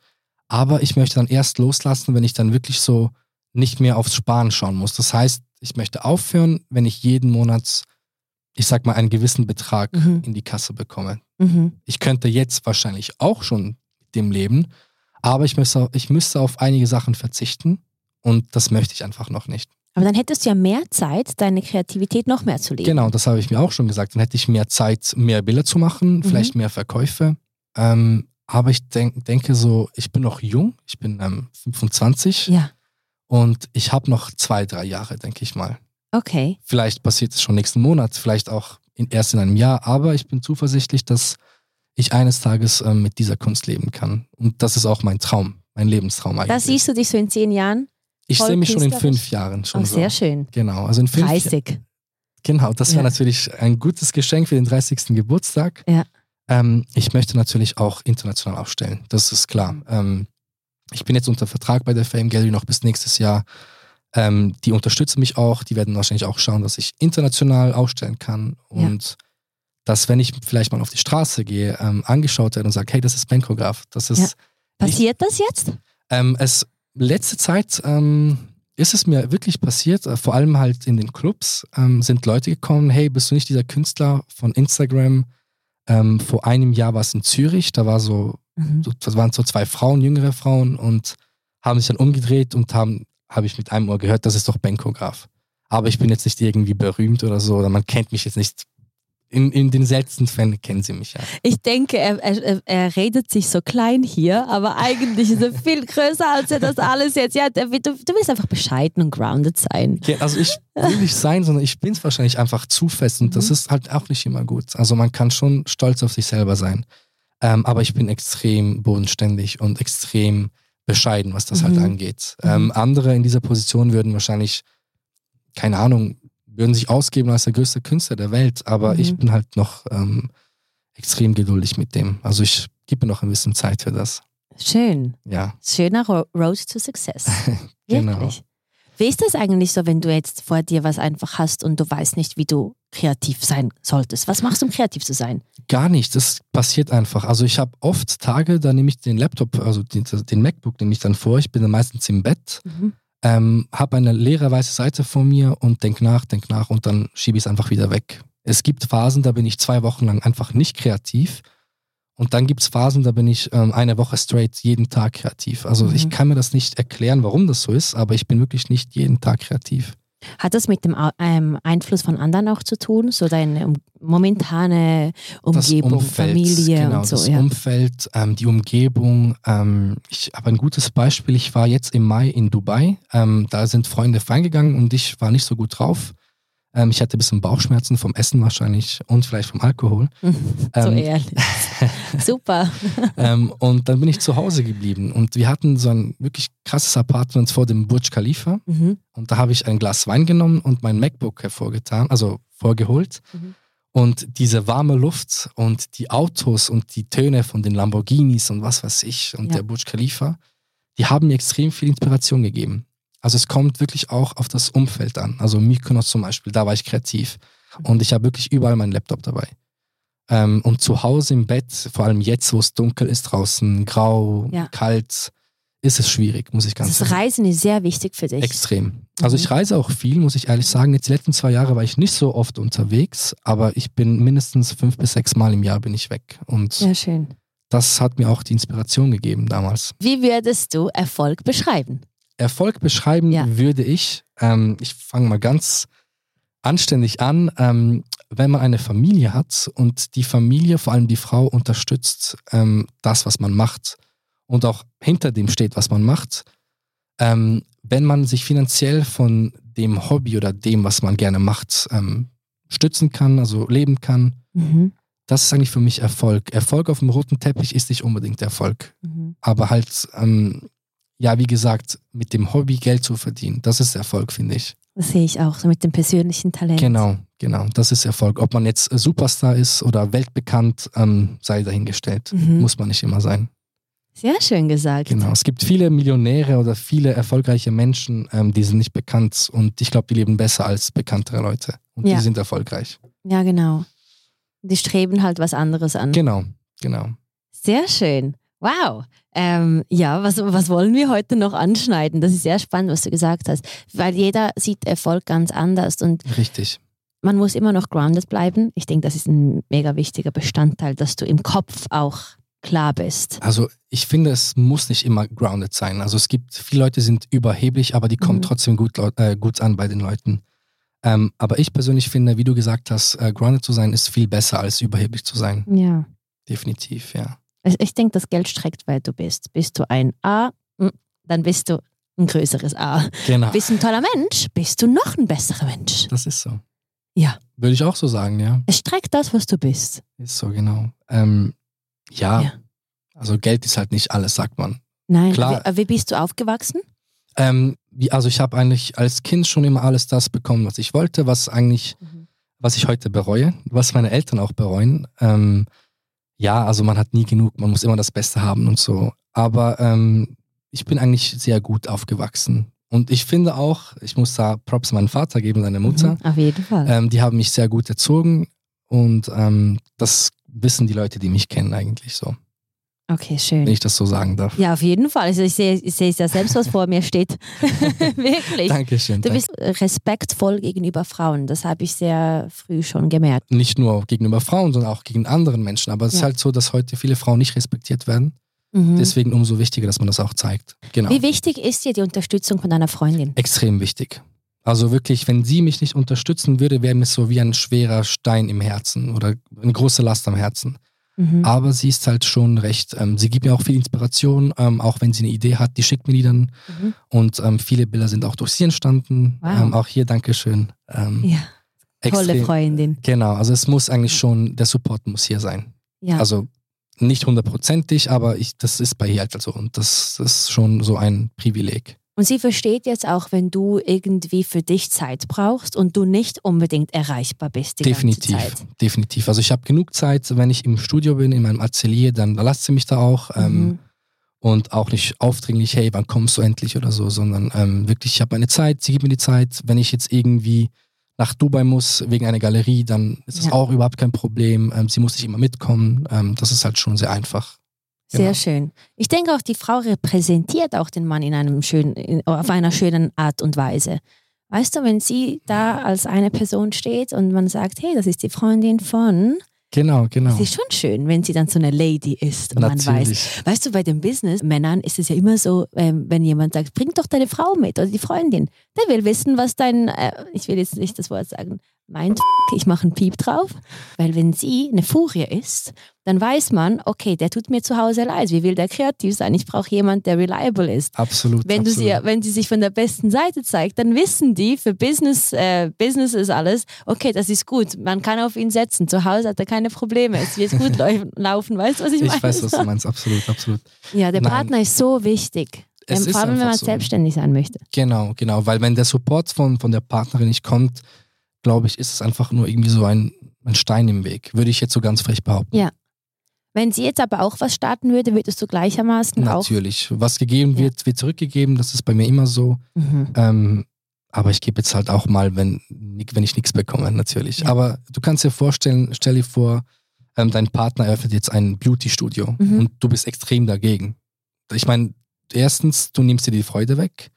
aber ich möchte dann erst loslassen, wenn ich dann wirklich so nicht mehr aufs Sparen schauen muss. Das heißt, ich möchte aufhören, wenn ich jeden Monat, ich sag mal, einen gewissen Betrag Mhm. in die Kasse bekomme. Mhm. Ich könnte jetzt wahrscheinlich auch schon mit dem leben, aber ich müsste, ich müsste auf einige Sachen verzichten und das möchte ich einfach noch nicht. Aber dann hättest du ja mehr Zeit, deine Kreativität noch mehr zu leben. Genau, das habe ich mir auch schon gesagt. Dann hätte ich mehr Zeit, mehr Bilder zu machen, vielleicht mehr Verkäufe. Ähm, aber ich denk, denke so, ich bin noch jung, ich bin ähm, 25 Ja, und ich habe noch zwei, drei Jahre, denke ich mal. okay. Vielleicht passiert es schon nächsten Monat, vielleicht auch in, erst in einem Jahr, aber ich bin zuversichtlich, dass ich eines Tages ähm, mit dieser Kunst leben kann. Und das ist auch mein Traum, mein Lebenstraum eigentlich. Da siehst du dich so in zehn Jahren. ich sehe mich schon in fünf Jahren schon Oh, so. sehr schön. Genau, also in fünf 30. Genau, das wäre Ja. natürlich ein gutes Geschenk für den 30. Geburtstag. Ja. Ähm, ich möchte natürlich auch international aufstellen, das ist klar. Ähm, ich bin jetzt unter Vertrag bei der Fame Gallery noch bis nächstes Jahr. Ähm, die unterstützen mich auch, die werden wahrscheinlich auch schauen, dass ich international aufstellen kann und dass, wenn ich vielleicht mal auf die Straße gehe, ähm, angeschaut werde und sage, hey, das ist Bankograph. Das ist, Ja. Passiert das jetzt? ähm, es, letzte Zeit ähm, ist es mir wirklich passiert, äh, vor allem halt in den Clubs, ähm, sind Leute gekommen, hey, bist du nicht dieser Künstler von Instagram? Ähm, vor einem Jahr war es in Zürich, da war so, Mhm. so, das waren so zwei Frauen, jüngere Frauen und haben sich dann umgedreht und haben, habe ich mit einem Ohr gehört, das ist doch Bankograph. Aber ich bin jetzt nicht irgendwie berühmt oder so, oder man kennt mich jetzt nicht. In, in den seltensten Fällen kennen sie mich ja. Ich denke, er, er, er redet sich so klein hier, aber eigentlich ist er <laughs> viel größer, als er das alles jetzt. Ja, du, du willst einfach bescheiden und grounded sein. Ja, also ich will nicht sein, sondern ich bin es wahrscheinlich einfach zu fest und das Mhm. ist halt auch nicht immer gut. Also man kann schon stolz auf sich selber sein. Ähm, aber ich bin extrem bodenständig und extrem bescheiden, was das halt Mhm. angeht. Mhm. Ähm, andere in dieser Position würden wahrscheinlich, keine Ahnung, würden sich ausgeben als der größte Künstler der Welt, aber Mhm. ich bin halt noch ähm, extrem geduldig mit dem. Also ich gebe mir noch ein bisschen Zeit für das. Schön. Ja, Schöner Ro Road to Success. <laughs> Genau. Wirklich. Wie ist das eigentlich so, wenn du jetzt vor dir was einfach hast und du weißt nicht, wie du kreativ sein solltest? Was machst du, um kreativ zu sein? Gar nicht, das passiert einfach. Also ich habe oft Tage, da nehme ich den Laptop, also den, den MacBook nehme ich dann vor, ich bin dann meistens im Bett, Mhm. ähm, habe eine leere weiße Seite vor mir und denk nach, denk nach und dann schiebe ich es einfach wieder weg. Es gibt Phasen, da bin ich zwei Wochen lang einfach nicht kreativ und dann gibt es Phasen, da bin ich ähm, eine Woche straight jeden Tag kreativ. Also ich Mhm. kann mir das nicht erklären, warum das so ist, aber ich bin wirklich nicht jeden Tag kreativ. Hat das mit dem ähm, Einfluss von anderen auch zu tun? So deine um, momentane Umgebung, Familie genau, und so? das Ja. Umfeld, ähm, die Umgebung. Ähm, ich habe ein gutes Beispiel. Ich war jetzt im Mai in Dubai. Ähm, da sind Freunde feingegangen und ich war nicht so gut drauf. Ähm, ich hatte ein bisschen Bauchschmerzen vom Essen wahrscheinlich und vielleicht vom Alkohol. so Ähm, ehrlich. <laughs> Super. ähm, und dann bin ich zu Hause geblieben und wir hatten so ein wirklich krasses Apartment vor dem Burj Khalifa. Mhm. Und da habe ich ein Glas Wein genommen und mein MacBook hervorgetan, also vorgeholt. Mhm. Und diese warme Luft und die Autos und die Töne von den Lamborghinis und was weiß ich und Ja. der Burj Khalifa, die haben mir extrem viel Inspiration gegeben. Also es kommt wirklich auch auf das Umfeld an. Also Mykonos zum Beispiel, da war ich kreativ. Und ich habe wirklich überall meinen Laptop dabei. Ähm, und zu Hause im Bett, vor allem jetzt, wo es dunkel ist draußen, grau, Ja. kalt, ist es schwierig, muss ich ganz Also sagen. das Reisen ist sehr wichtig für dich. Extrem. Also Mhm. ich reise auch viel, muss ich ehrlich sagen. Jetzt die letzten zwei Jahre war ich nicht so oft unterwegs, aber ich bin mindestens fünf bis sechs Mal im Jahr bin ich weg. Und Sehr schön. das hat mir auch die Inspiration gegeben damals. Wie würdest du Erfolg beschreiben? Erfolg beschreiben Ja. würde ich, ähm, ich fange mal ganz anständig an, ähm, wenn man eine Familie hat und die Familie, vor allem die Frau, unterstützt ähm, das, was man macht und auch hinter dem steht, was man macht. Ähm, wenn man sich finanziell von dem Hobby oder dem, was man gerne macht, ähm, stützen kann, also leben kann, Mhm. das ist eigentlich für mich Erfolg. Erfolg auf dem roten Teppich ist nicht unbedingt Erfolg Mhm. aber halt, ähm, ja, wie gesagt, mit dem Hobby Geld zu verdienen, das ist Erfolg, finde ich. Das sehe ich auch, so mit dem persönlichen Talent. Genau, genau, das ist Erfolg. Ob man jetzt Superstar ist oder weltbekannt, ähm, sei dahingestellt. Mhm. Muss man nicht immer sein. Sehr schön gesagt. Genau. Es gibt viele Millionäre oder viele erfolgreiche Menschen, ähm, die sind nicht bekannt und ich glaube, die leben besser als bekanntere Leute. Und Ja. die sind erfolgreich. Ja, genau. Die streben halt was anderes an. Genau, genau. Sehr schön. Wow. Ähm, ja, was, was wollen wir heute noch anschneiden? Das ist sehr spannend, was du gesagt hast, weil jeder sieht Erfolg ganz anders und Richtig. man muss immer noch grounded bleiben. Ich denke, das ist ein mega wichtiger Bestandteil, dass du im Kopf auch klar bist. Also ich finde, es muss nicht immer grounded sein. Also es gibt viele Leute, die sind überheblich, aber die kommen Mhm. trotzdem gut, äh, gut an bei den Leuten. Ähm, aber ich persönlich finde, wie du gesagt hast, äh, grounded zu sein ist viel besser als überheblich zu sein. Ja. Definitiv, ja. Also ich denke, das Geld streckt, weil du bist. Bist du ein A, mm, dann bist du ein größeres A. Genau. Bist du ein toller Mensch, bist du noch ein besserer Mensch. Das ist so. Ja. Würde ich auch so sagen, ja. Es streckt das, was du bist. Ist so, genau. Ähm, ja, Ja. also Geld ist halt nicht alles, sagt man. Nein, Klar. Wie, wie bist du aufgewachsen? Ähm, wie, also ich habe eigentlich als Kind schon immer alles das bekommen, was ich wollte, was eigentlich was ich heute bereue, was meine Eltern auch bereuen. Ähm, ja, also man hat nie genug, man muss immer das Beste haben und so. Aber ähm, ich bin eigentlich sehr gut aufgewachsen. Und ich finde auch, ich muss da Props meinem Vater geben, seine Mutter. Mhm, auf jeden Fall. Ähm, die haben mich sehr gut erzogen und ähm, das wissen die Leute, die mich kennen eigentlich so, Okay, schön. wenn ich das so sagen darf. Ja, auf jeden Fall. Also ich sehe, ich sehe es ja selbst, was vor mir steht. <laughs> Wirklich. Dankeschön. Du bist respektvoll gegenüber Frauen. Das habe ich sehr früh schon gemerkt. Nicht nur gegenüber Frauen, sondern auch gegen anderen Menschen. Aber es ist Ja. halt so, dass heute viele Frauen nicht respektiert werden. Mhm. Deswegen umso wichtiger, dass man das auch zeigt. Genau. Wie wichtig ist dir die Unterstützung von deiner Freundin? Extrem wichtig. Also wirklich, wenn sie mich nicht unterstützen würde, wäre mir so wie ein schwerer Stein im Herzen oder eine große Last am Herzen. Mhm. Aber sie ist halt schon recht, ähm, sie gibt mir auch viel Inspiration, ähm, auch wenn sie eine Idee hat, die schickt mir die dann. Mhm. Und ähm, viele Bilder sind auch durch sie entstanden. Wow. Ähm, auch hier Dankeschön. Ähm, Ja, tolle extrem- Freundin. Genau, also es muss eigentlich schon, der Support muss hier sein. Ja. Also nicht hundertprozentig, aber ich, das ist bei ihr halt so. Und das ist schon so ein Privileg. Und sie versteht jetzt auch, wenn du irgendwie für dich Zeit brauchst und du nicht unbedingt erreichbar bist die definitiv, ganze Zeit. definitiv. Also ich habe genug Zeit, wenn ich im Studio bin, in meinem Atelier, dann lasst sie mich da auch. Ähm, Mhm. und auch nicht aufdringlich, hey, wann kommst du endlich oder so, sondern ähm, wirklich, ich habe meine Zeit, sie gibt mir die Zeit. Wenn ich jetzt irgendwie nach Dubai muss wegen einer Galerie, dann ist das Ja. auch überhaupt kein Problem. Ähm, sie muss nicht immer mitkommen. Ähm, das ist halt schon sehr einfach. Sehr Genau. schön. Ich denke auch, die Frau repräsentiert auch den Mann in einem schönen, in, auf einer schönen Art und Weise. Weißt du, wenn sie da als eine Person steht und man sagt, hey, das ist die Freundin von, Genau, genau. es ist schon schön, wenn sie dann so eine Lady ist und man weiß. Natürlich. Weißt du, bei den Business-Männern ist es ja immer so, ähm, wenn jemand sagt, bring doch deine Frau mit oder die Freundin, der will wissen, was dein, äh, ich will jetzt nicht das Wort sagen, meint, ich mache einen Piep drauf, weil wenn sie eine Furie ist, dann weiß man, okay, der tut mir zu Hause leid, wie will der kreativ sein? Ich brauche jemanden, der reliable ist. Absolut. Wenn, du absolut. sie, wenn sie sich von der besten Seite zeigt, dann wissen die, für Business, äh, Business ist alles, okay, das ist gut, man kann auf ihn setzen, zu Hause hat er keine Probleme, es wird gut <laughs> lau- laufen, weißt du, was ich, meine? ich weiß, was du meinst, absolut, absolut. Ja, der Nein. Partner ist so wichtig. Es Ähm, Vor allem, wenn man so. selbstständig sein möchte. Genau, genau, weil wenn der Support von, von der Partnerin nicht kommt, glaube ich, ist es einfach nur irgendwie so ein, ein Stein im Weg, würde ich jetzt so ganz frech behaupten. Ja. Wenn sie jetzt aber auch was starten würde, würdest du gleichermaßen auch. Natürlich. Was gegeben Ja. wird, wird zurückgegeben, das ist bei mir immer so. Mhm. Ähm, aber ich gebe jetzt halt auch mal, wenn, wenn ich nichts bekomme, natürlich. Ja. Aber du kannst dir vorstellen, stell dir vor, ähm, dein Partner eröffnet jetzt ein Beauty-Studio Mhm. und du bist extrem dagegen. Ich meine, erstens, du nimmst dir die Freude weg,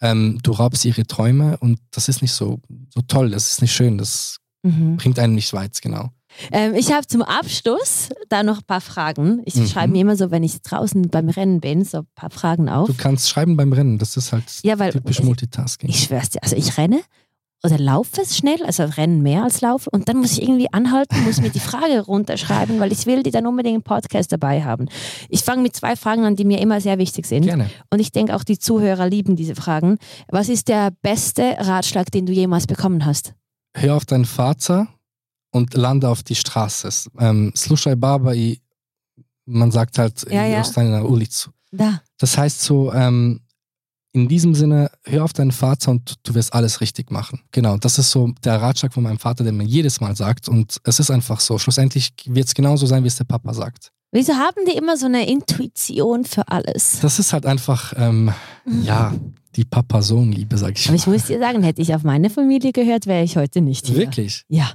ähm, du raubst ihre Träume und das ist nicht so, so toll, das ist nicht schön, das Mhm. bringt einen nicht weit, genau. Ähm, ich habe zum Abschluss da noch ein paar Fragen. Ich Mhm. schreibe mir immer so, wenn ich draußen beim Rennen bin, so ein paar Fragen auf. Du kannst schreiben beim Rennen, das ist halt Ja, weil typisch Multitasking. ich schwör's dir, also ich renne oder laufe es schnell, also rennen mehr als laufen und dann muss ich irgendwie anhalten, muss mir die Frage <laughs> runterschreiben, weil ich will die dann unbedingt im Podcast dabei haben. Ich fange mit zwei Fragen an, die mir immer sehr wichtig sind Gerne. und ich denke auch die Zuhörer lieben diese Fragen. Was ist der beste Ratschlag, den du jemals bekommen hast? Hör auf deinen Vater und lande auf die Straße. Ähm, Slušaj baba i man sagt halt Ja, ja. ostani na ulicu. Da. Das heißt so, ähm, in diesem Sinne, hör auf deinen Vater und du wirst alles richtig machen. Genau, das ist so der Ratschlag von meinem Vater, der mir jedes Mal sagt. Und es ist einfach so. Schlussendlich wird es genauso sein, wie es der Papa sagt. Wieso haben die immer so eine Intuition für alles? Das ist halt einfach, ähm, ja, die Papa-Sohn-Liebe, sag ich Aber mal. ich muss dir sagen, hätte ich auf meine Familie gehört, wäre ich heute nicht hier. Wirklich? Ja.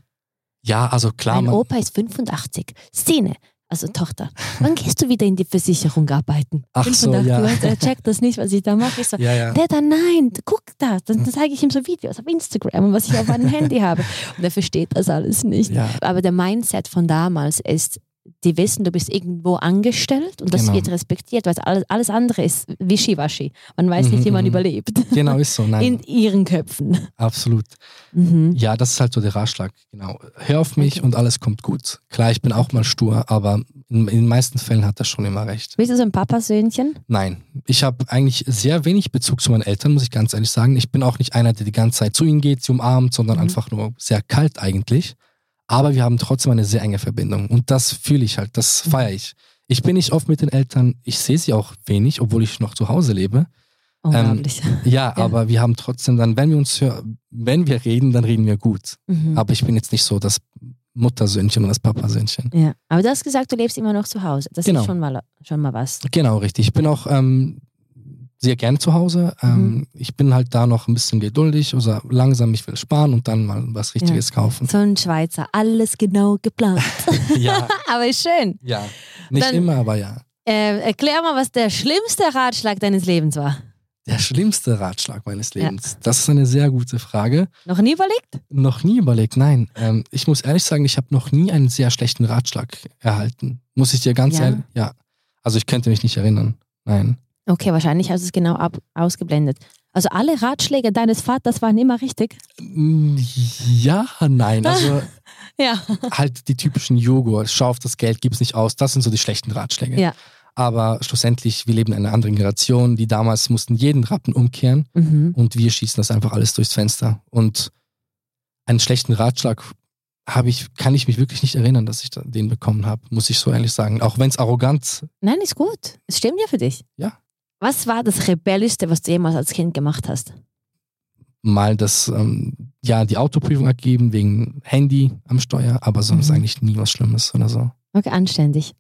Ja, also klar, mein Opa ist 85. Szene, also Tochter. Wann gehst du wieder in die Versicherung arbeiten? Ach so, 85, ja. Und er checkt das nicht, was ich da mache. Ich so, ja, ja. Dada, nein, guck da. Dann zeige ich ihm so Videos auf Instagram und was ich auf meinem <laughs> Handy habe. Und er versteht das alles nicht. Ja. Aber der Mindset von damals ist, die wissen, du bist irgendwo angestellt und das Genau. wird respektiert, weil alles, alles andere ist wischiwaschi. Man weiß nicht, Mhm, wie man mhm. überlebt. Genau, ist so. <laughs> Nein, In ihren Köpfen. absolut. Mhm. Ja, das ist halt so der Ratschlag. Genau. Hör auf mich Okay. und alles kommt gut. Klar, ich bin auch mal stur, aber in, in den meisten Fällen hat er schon immer recht. Bist du so ein Papasöhnchen? Nein, ich habe eigentlich sehr wenig Bezug zu meinen Eltern, muss ich ganz ehrlich sagen. Ich bin auch nicht einer, der die ganze Zeit zu ihnen geht, sie umarmt, sondern Mhm. einfach nur sehr kalt eigentlich. Aber wir haben trotzdem eine sehr enge Verbindung und das fühle ich halt, das Mhm. feiere ich. Ich bin nicht oft mit den Eltern, ich sehe sie auch wenig, obwohl ich noch zu Hause lebe. Unglaublich. <laughs> Ja, aber wir haben trotzdem dann, wenn wir uns hör- wenn wir reden, dann reden wir gut. Mhm. Aber ich bin jetzt nicht so das Muttersöhnchen und das Papasöhnchen. Ja, aber du hast gesagt, du lebst immer noch zu Hause. Das Genau. ist schon mal, schon mal was. Genau, richtig. Ich bin auch ähm, sehr gerne zu Hause. Mhm. Ähm, Ich bin halt da noch ein bisschen geduldig oder langsam, ich will sparen und dann mal was Richtiges kaufen. So ein Schweizer, alles genau geplant. <laughs> Ja, <laughs> aber ist schön. ja. Nicht Dann- immer, aber ja. Äh, erklär mal, was der schlimmste Ratschlag deines Lebens war. Der schlimmste Ratschlag meines Lebens. Das ist eine sehr gute Frage. Noch nie überlegt? Noch nie überlegt, nein. Ähm, ich muss ehrlich sagen, ich habe noch nie einen sehr schlechten Ratschlag erhalten. Muss ich dir ganz Ja? ehrlich. Ja. Also ich könnte mich nicht erinnern. Nein. Okay, wahrscheinlich hast du es genau ab, ausgeblendet. Also alle Ratschläge deines Vaters waren immer richtig? Mm, Ja, nein. Also <laughs> Ja. halt die typischen Joghurt, schau auf das Geld, gib's nicht aus. Das sind so die schlechten Ratschläge. Ja. Aber schlussendlich, wir leben in einer anderen Generation, die damals mussten jeden Rappen umkehren Mhm. und wir schießen das einfach alles durchs Fenster. Und einen schlechten Ratschlag habe ich, kann ich mich wirklich nicht erinnern, dass ich den bekommen habe, muss ich so ehrlich sagen. Auch wenn es arrogant, Nein, ist gut. Es stimmt ja für dich. Ja. Was war das Rebellischste, was du jemals als Kind gemacht hast? mal das, ähm, ja, die Autoprüfung abgeben wegen Handy am Steuer, aber sonst Mhm. eigentlich nie was Schlimmes oder so. Okay, anständig.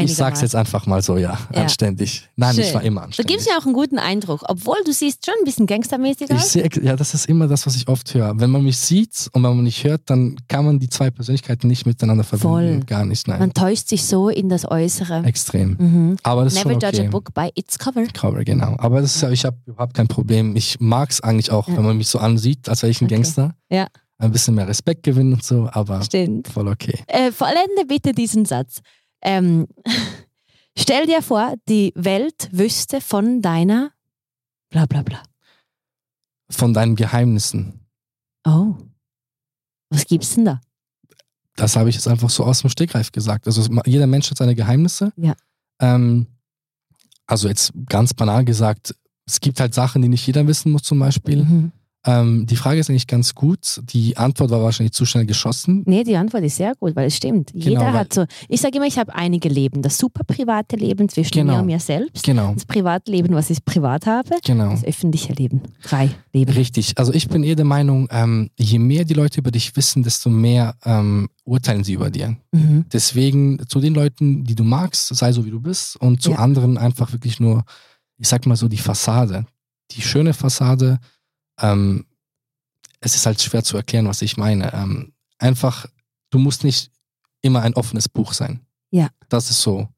Ich sag's jetzt einfach mal so, ja, Ja. anständig. Nein, ich Schön. war immer Du anständig. gibst mir auch einen guten Eindruck, obwohl du siehst schon ein bisschen gangstermäßig Ich aus. sehe, ja, das ist immer das, was ich oft höre. Wenn man mich sieht und wenn man mich hört, dann kann man die zwei Persönlichkeiten nicht miteinander verbinden. Voll. Gar nicht, nein. Man täuscht sich so in das Äußere. Extrem. Mhm. Aber das ist Never judge okay. a book by its cover. Cover, genau. Aber das ist ja, ich habe überhaupt kein Problem. Ich mag es eigentlich auch, Ja. wenn man mich so ansieht, als wäre ich ein Okay. Gangster. Ja. Ein bisschen mehr Respekt gewinnen und so, aber Stimmt. voll okay. Äh, vollende bitte diesen Satz. Ähm, <laughs> stell dir vor, die Welt wüsste von deiner bla bla bla. Von deinen Geheimnissen. Oh. Was gibt's denn da? Das habe ich jetzt einfach so aus dem Stegreif gesagt. Also jeder Mensch hat seine Geheimnisse. Ja. Ähm, also jetzt ganz banal gesagt, es gibt halt Sachen, die nicht jeder wissen muss zum Beispiel. Mhm. Ähm, die Frage ist eigentlich ganz gut. Die Antwort war wahrscheinlich zu schnell geschossen. Nee, die Antwort ist sehr gut, weil es stimmt. Jeder Genau, weil- hat so, ich sage immer, ich habe einige Leben. Das super private Leben zwischen Genau. mir und mir selbst. Genau, Das Privatleben, was ich privat habe. genau. Das öffentliche Leben. Drei Leben. Richtig. Also ich bin eher der Meinung, ähm, je mehr die Leute über dich wissen, desto mehr ähm, urteilen sie über dir. Mhm. Deswegen zu den Leuten, die du magst, sei so wie du bist und zu Ja. anderen einfach wirklich nur, ich sag mal so, die Fassade. Die schöne Fassade. Ähm, es ist halt schwer zu erklären, was ich meine. Ähm, einfach, du musst nicht immer ein offenes Buch sein. Ja. Das ist so.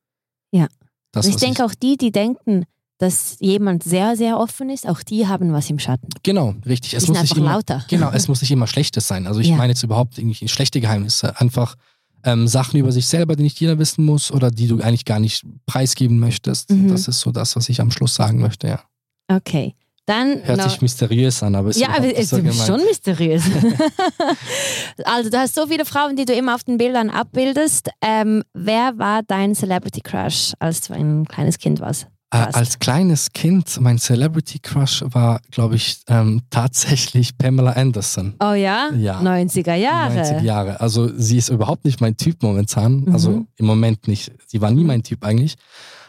Ja. Das, Und ich denke auch die, die denken, dass jemand sehr, sehr offen ist, auch die haben was im Schatten. Genau, richtig. Es muss nicht einfach immer, lauter. Genau, es <laughs> muss nicht immer Schlechtes sein. Also ich Ja. meine jetzt überhaupt irgendwie schlechte Geheimnisse. Einfach ähm, Sachen über sich selber, die nicht jeder wissen muss oder die du eigentlich gar nicht preisgeben möchtest. Mhm. Das ist so das, was ich am Schluss sagen möchte, ja. Okay. Dann Hört sich mysteriös an, aber ist ja, aber es so ist gemeint. schon mysteriös. <laughs> also, du hast so viele Frauen, die du immer auf den Bildern abbildest. Ähm, wer war dein Celebrity Crush, als du ein kleines Kind warst? Äh, als kleines Kind, mein Celebrity Crush war, glaube ich, ähm, tatsächlich Pamela Anderson. Oh ja? Ja. 90er Jahre. 90 Jahre. Also sie ist überhaupt nicht mein Typ momentan. Mhm. Also im Moment nicht. Sie war nie mein Typ eigentlich.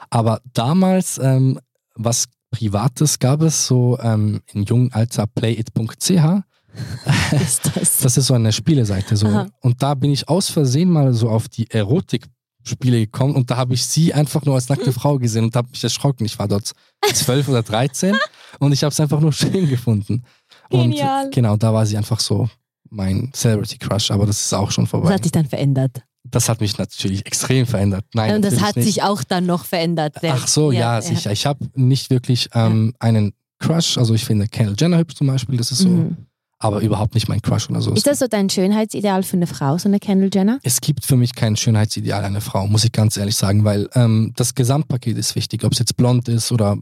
Aber damals, ähm, was Privates gab es so ähm, im jungen Alter playit.ch. <laughs> Ist das? Das ist so eine Spieleseite. So. Aha. Und da bin ich aus Versehen mal so auf die Erotikspiele gekommen und da habe ich sie einfach nur als nackte Frau gesehen und habe mich erschrocken. Ich war dort zwölf oder 13 <laughs> und ich habe es einfach nur schön gefunden. Genial. Und genau, da war sie einfach so mein Celebrity Crush, aber das ist auch schon Das vorbei. hat dich dann verändert. Das hat mich natürlich extrem verändert. Nein, Und das hat nicht. sich auch dann noch verändert. Der- Ach so, ja, sicher. Ich habe nicht wirklich ähm, einen Crush. Also ich finde Kendall Jenner hübsch zum Beispiel, das ist so, Mhm. aber überhaupt nicht mein Crush oder so. Ist das so dein Schönheitsideal für eine Frau, so eine Kendall Jenner? es gibt für mich kein Schönheitsideal einer Frau, muss ich ganz ehrlich sagen, weil ähm, das Gesamtpaket ist wichtig. Ob es jetzt blond ist oder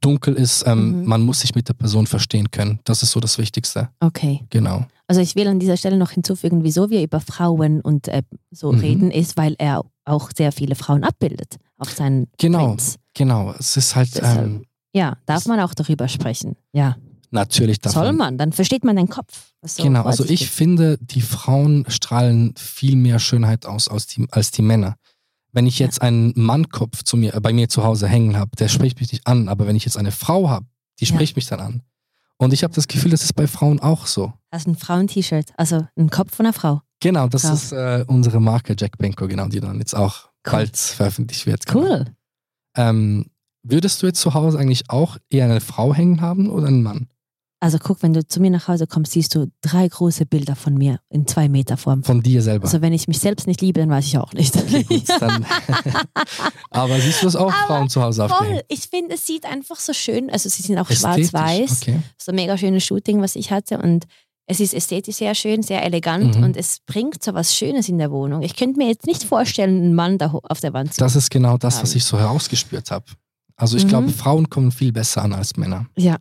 dunkel ist, ähm, Mhm. man muss sich mit der Person verstehen können. Das ist so das Wichtigste. Okay. Genau. Also ich will an dieser Stelle noch hinzufügen, wieso wir über Frauen und äh, so Mhm. reden, ist, weil er auch sehr viele Frauen abbildet auf seinen Genau. Prints. Genau. Es ist halt Deshalb. ähm, Ja, darf man auch darüber sprechen. Ja, natürlich davon. soll man. Dann versteht man den Kopf. so genau, also ich geht. finde, die Frauen strahlen viel mehr Schönheit aus als die, als die Männer. Wenn ich jetzt einen Mannkopf zu mir, äh, bei mir zu Hause hängen habe, der spricht mich nicht an, aber wenn ich jetzt eine Frau habe, die Ja. spricht mich dann an. Und ich habe das Gefühl, das ist bei Frauen auch so. Hast ein Frauen-T-Shirt, also ein Kopf von einer Frau. Genau, das Krass. ist äh, unsere Marke Jack Benko, genau, die dann jetzt auch Cool. bald veröffentlicht wird. Genau. Cool. Ähm, würdest du jetzt zu Hause eigentlich auch eher eine Frau hängen haben oder einen Mann? Also guck, wenn du zu mir nach Hause kommst, siehst du drei große Bilder von mir in zwei Meter Form. Von dir selber. Also wenn ich mich selbst nicht liebe, dann weiß ich auch nicht. okay, gut. <laughs> <laughs> Aber siehst du das auch Aber Frauen zu Hause Voll. aufgehängt? Ich finde, es sieht einfach so schön, also sie sind auch schwarz-weiß. Okay. so ein mega schönes Shooting, was ich hatte. Und es ist ästhetisch sehr schön, sehr elegant Mhm. und es bringt so was Schönes in der Wohnung. Ich könnte mir jetzt nicht vorstellen, einen Mann da auf der Wand zu Das ist genau das, was haben. ich so herausgespürt habe. Also ich Mhm. glaube, Frauen kommen viel besser an als Männer. Ja. Ja.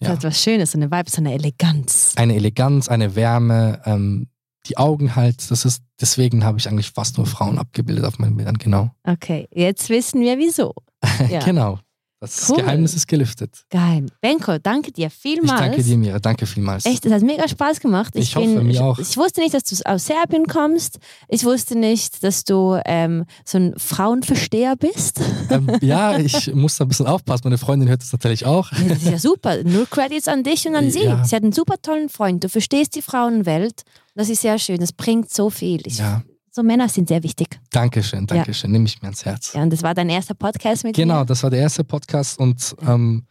Das hat was Schönes, so eine Vibe, so eine Eleganz. Eine Eleganz, eine Wärme, ähm, die Augen halt, das ist, deswegen habe ich eigentlich fast nur Frauen abgebildet auf meinen Bildern, genau. Okay, jetzt wissen wir wieso. <laughs> Ja. genau. Das Cool. Geheimnis ist gelüftet. Geil. Benko, danke dir Ich vielmals. danke dir, Mira. Danke vielmals. Echt, es hat mega Spaß gemacht. Ich hoffe, mir auch. Ich wusste nicht, dass du aus Serbien kommst. Ich wusste nicht, dass du ähm, so ein Frauenversteher bist. <laughs> Ähm, ja, ich muss da ein bisschen aufpassen. Meine Freundin hört das natürlich auch. Ja, das ist ja super. Nur Credits an dich und an sie. Ja. Sie hat einen super tollen Freund. Du verstehst die Frauenwelt. Das ist sehr schön. Das bringt so viel. Ich, Ja, So Männer sind sehr wichtig. Dankeschön, Dankeschön. Nehme ich mir ans Herz. Ja, und das war dein erster Podcast mit Genau, mir. das war der erste Podcast und ähm,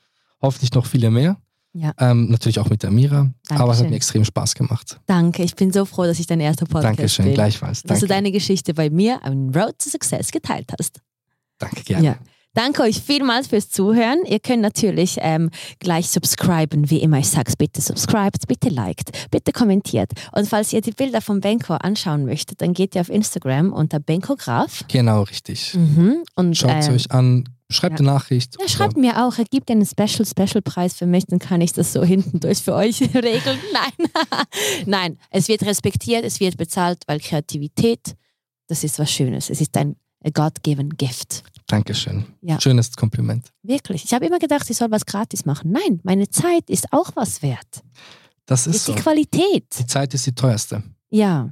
hoffentlich noch viele mehr. Ja. Ähm, natürlich auch mit der Mira. Aber es hat Dankeschön. mir extrem Spaß gemacht. Danke. Ich bin so froh, dass ich dein erster Podcast Dankeschön, bin. gleichfalls. Dass du Danke, deine Geschichte bei mir am Road to Success geteilt hast. danke gerne. Ja. Danke euch vielmals fürs Zuhören. Ihr könnt natürlich ähm, gleich subscriben, wie immer ich sage. Bitte subscribt, bitte liked, bitte kommentiert. Und falls ihr die Bilder von Benko anschauen möchtet, dann geht ihr auf Instagram unter Benko Graf. Genau, richtig. Mhm. Und Schaut es ähm, euch an, schreibt ja. eine Nachricht. ja, schreibt mir auch, er gibt einen Special Special Preis für mich, dann kann ich das so hinten durch für euch <laughs> regeln. Nein, <laughs> nein, es wird respektiert, es wird bezahlt, weil Kreativität, das ist was Schönes. Es ist ein God-given Gift. Dankeschön. Ja. Schönes Kompliment. Wirklich. Ich habe immer gedacht, ich soll was gratis machen. Nein, meine Zeit ist auch was wert. Das ist ist so. die Qualität. Die Zeit ist die teuerste. Ja,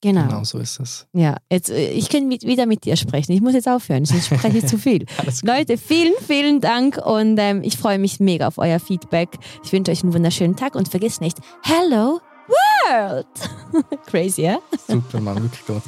genau. Genau so ist es. Ja, jetzt, äh, ich kann mit, wieder mit dir sprechen. Ich muss jetzt aufhören, sonst spreche ich zu viel. <laughs> Leute, vielen, vielen Dank und ähm, ich freue mich mega auf euer Feedback. Ich wünsche euch einen wunderschönen Tag und vergesst nicht, Hello World! <laughs> Crazy, ja? Super, Mann, wirklich gut.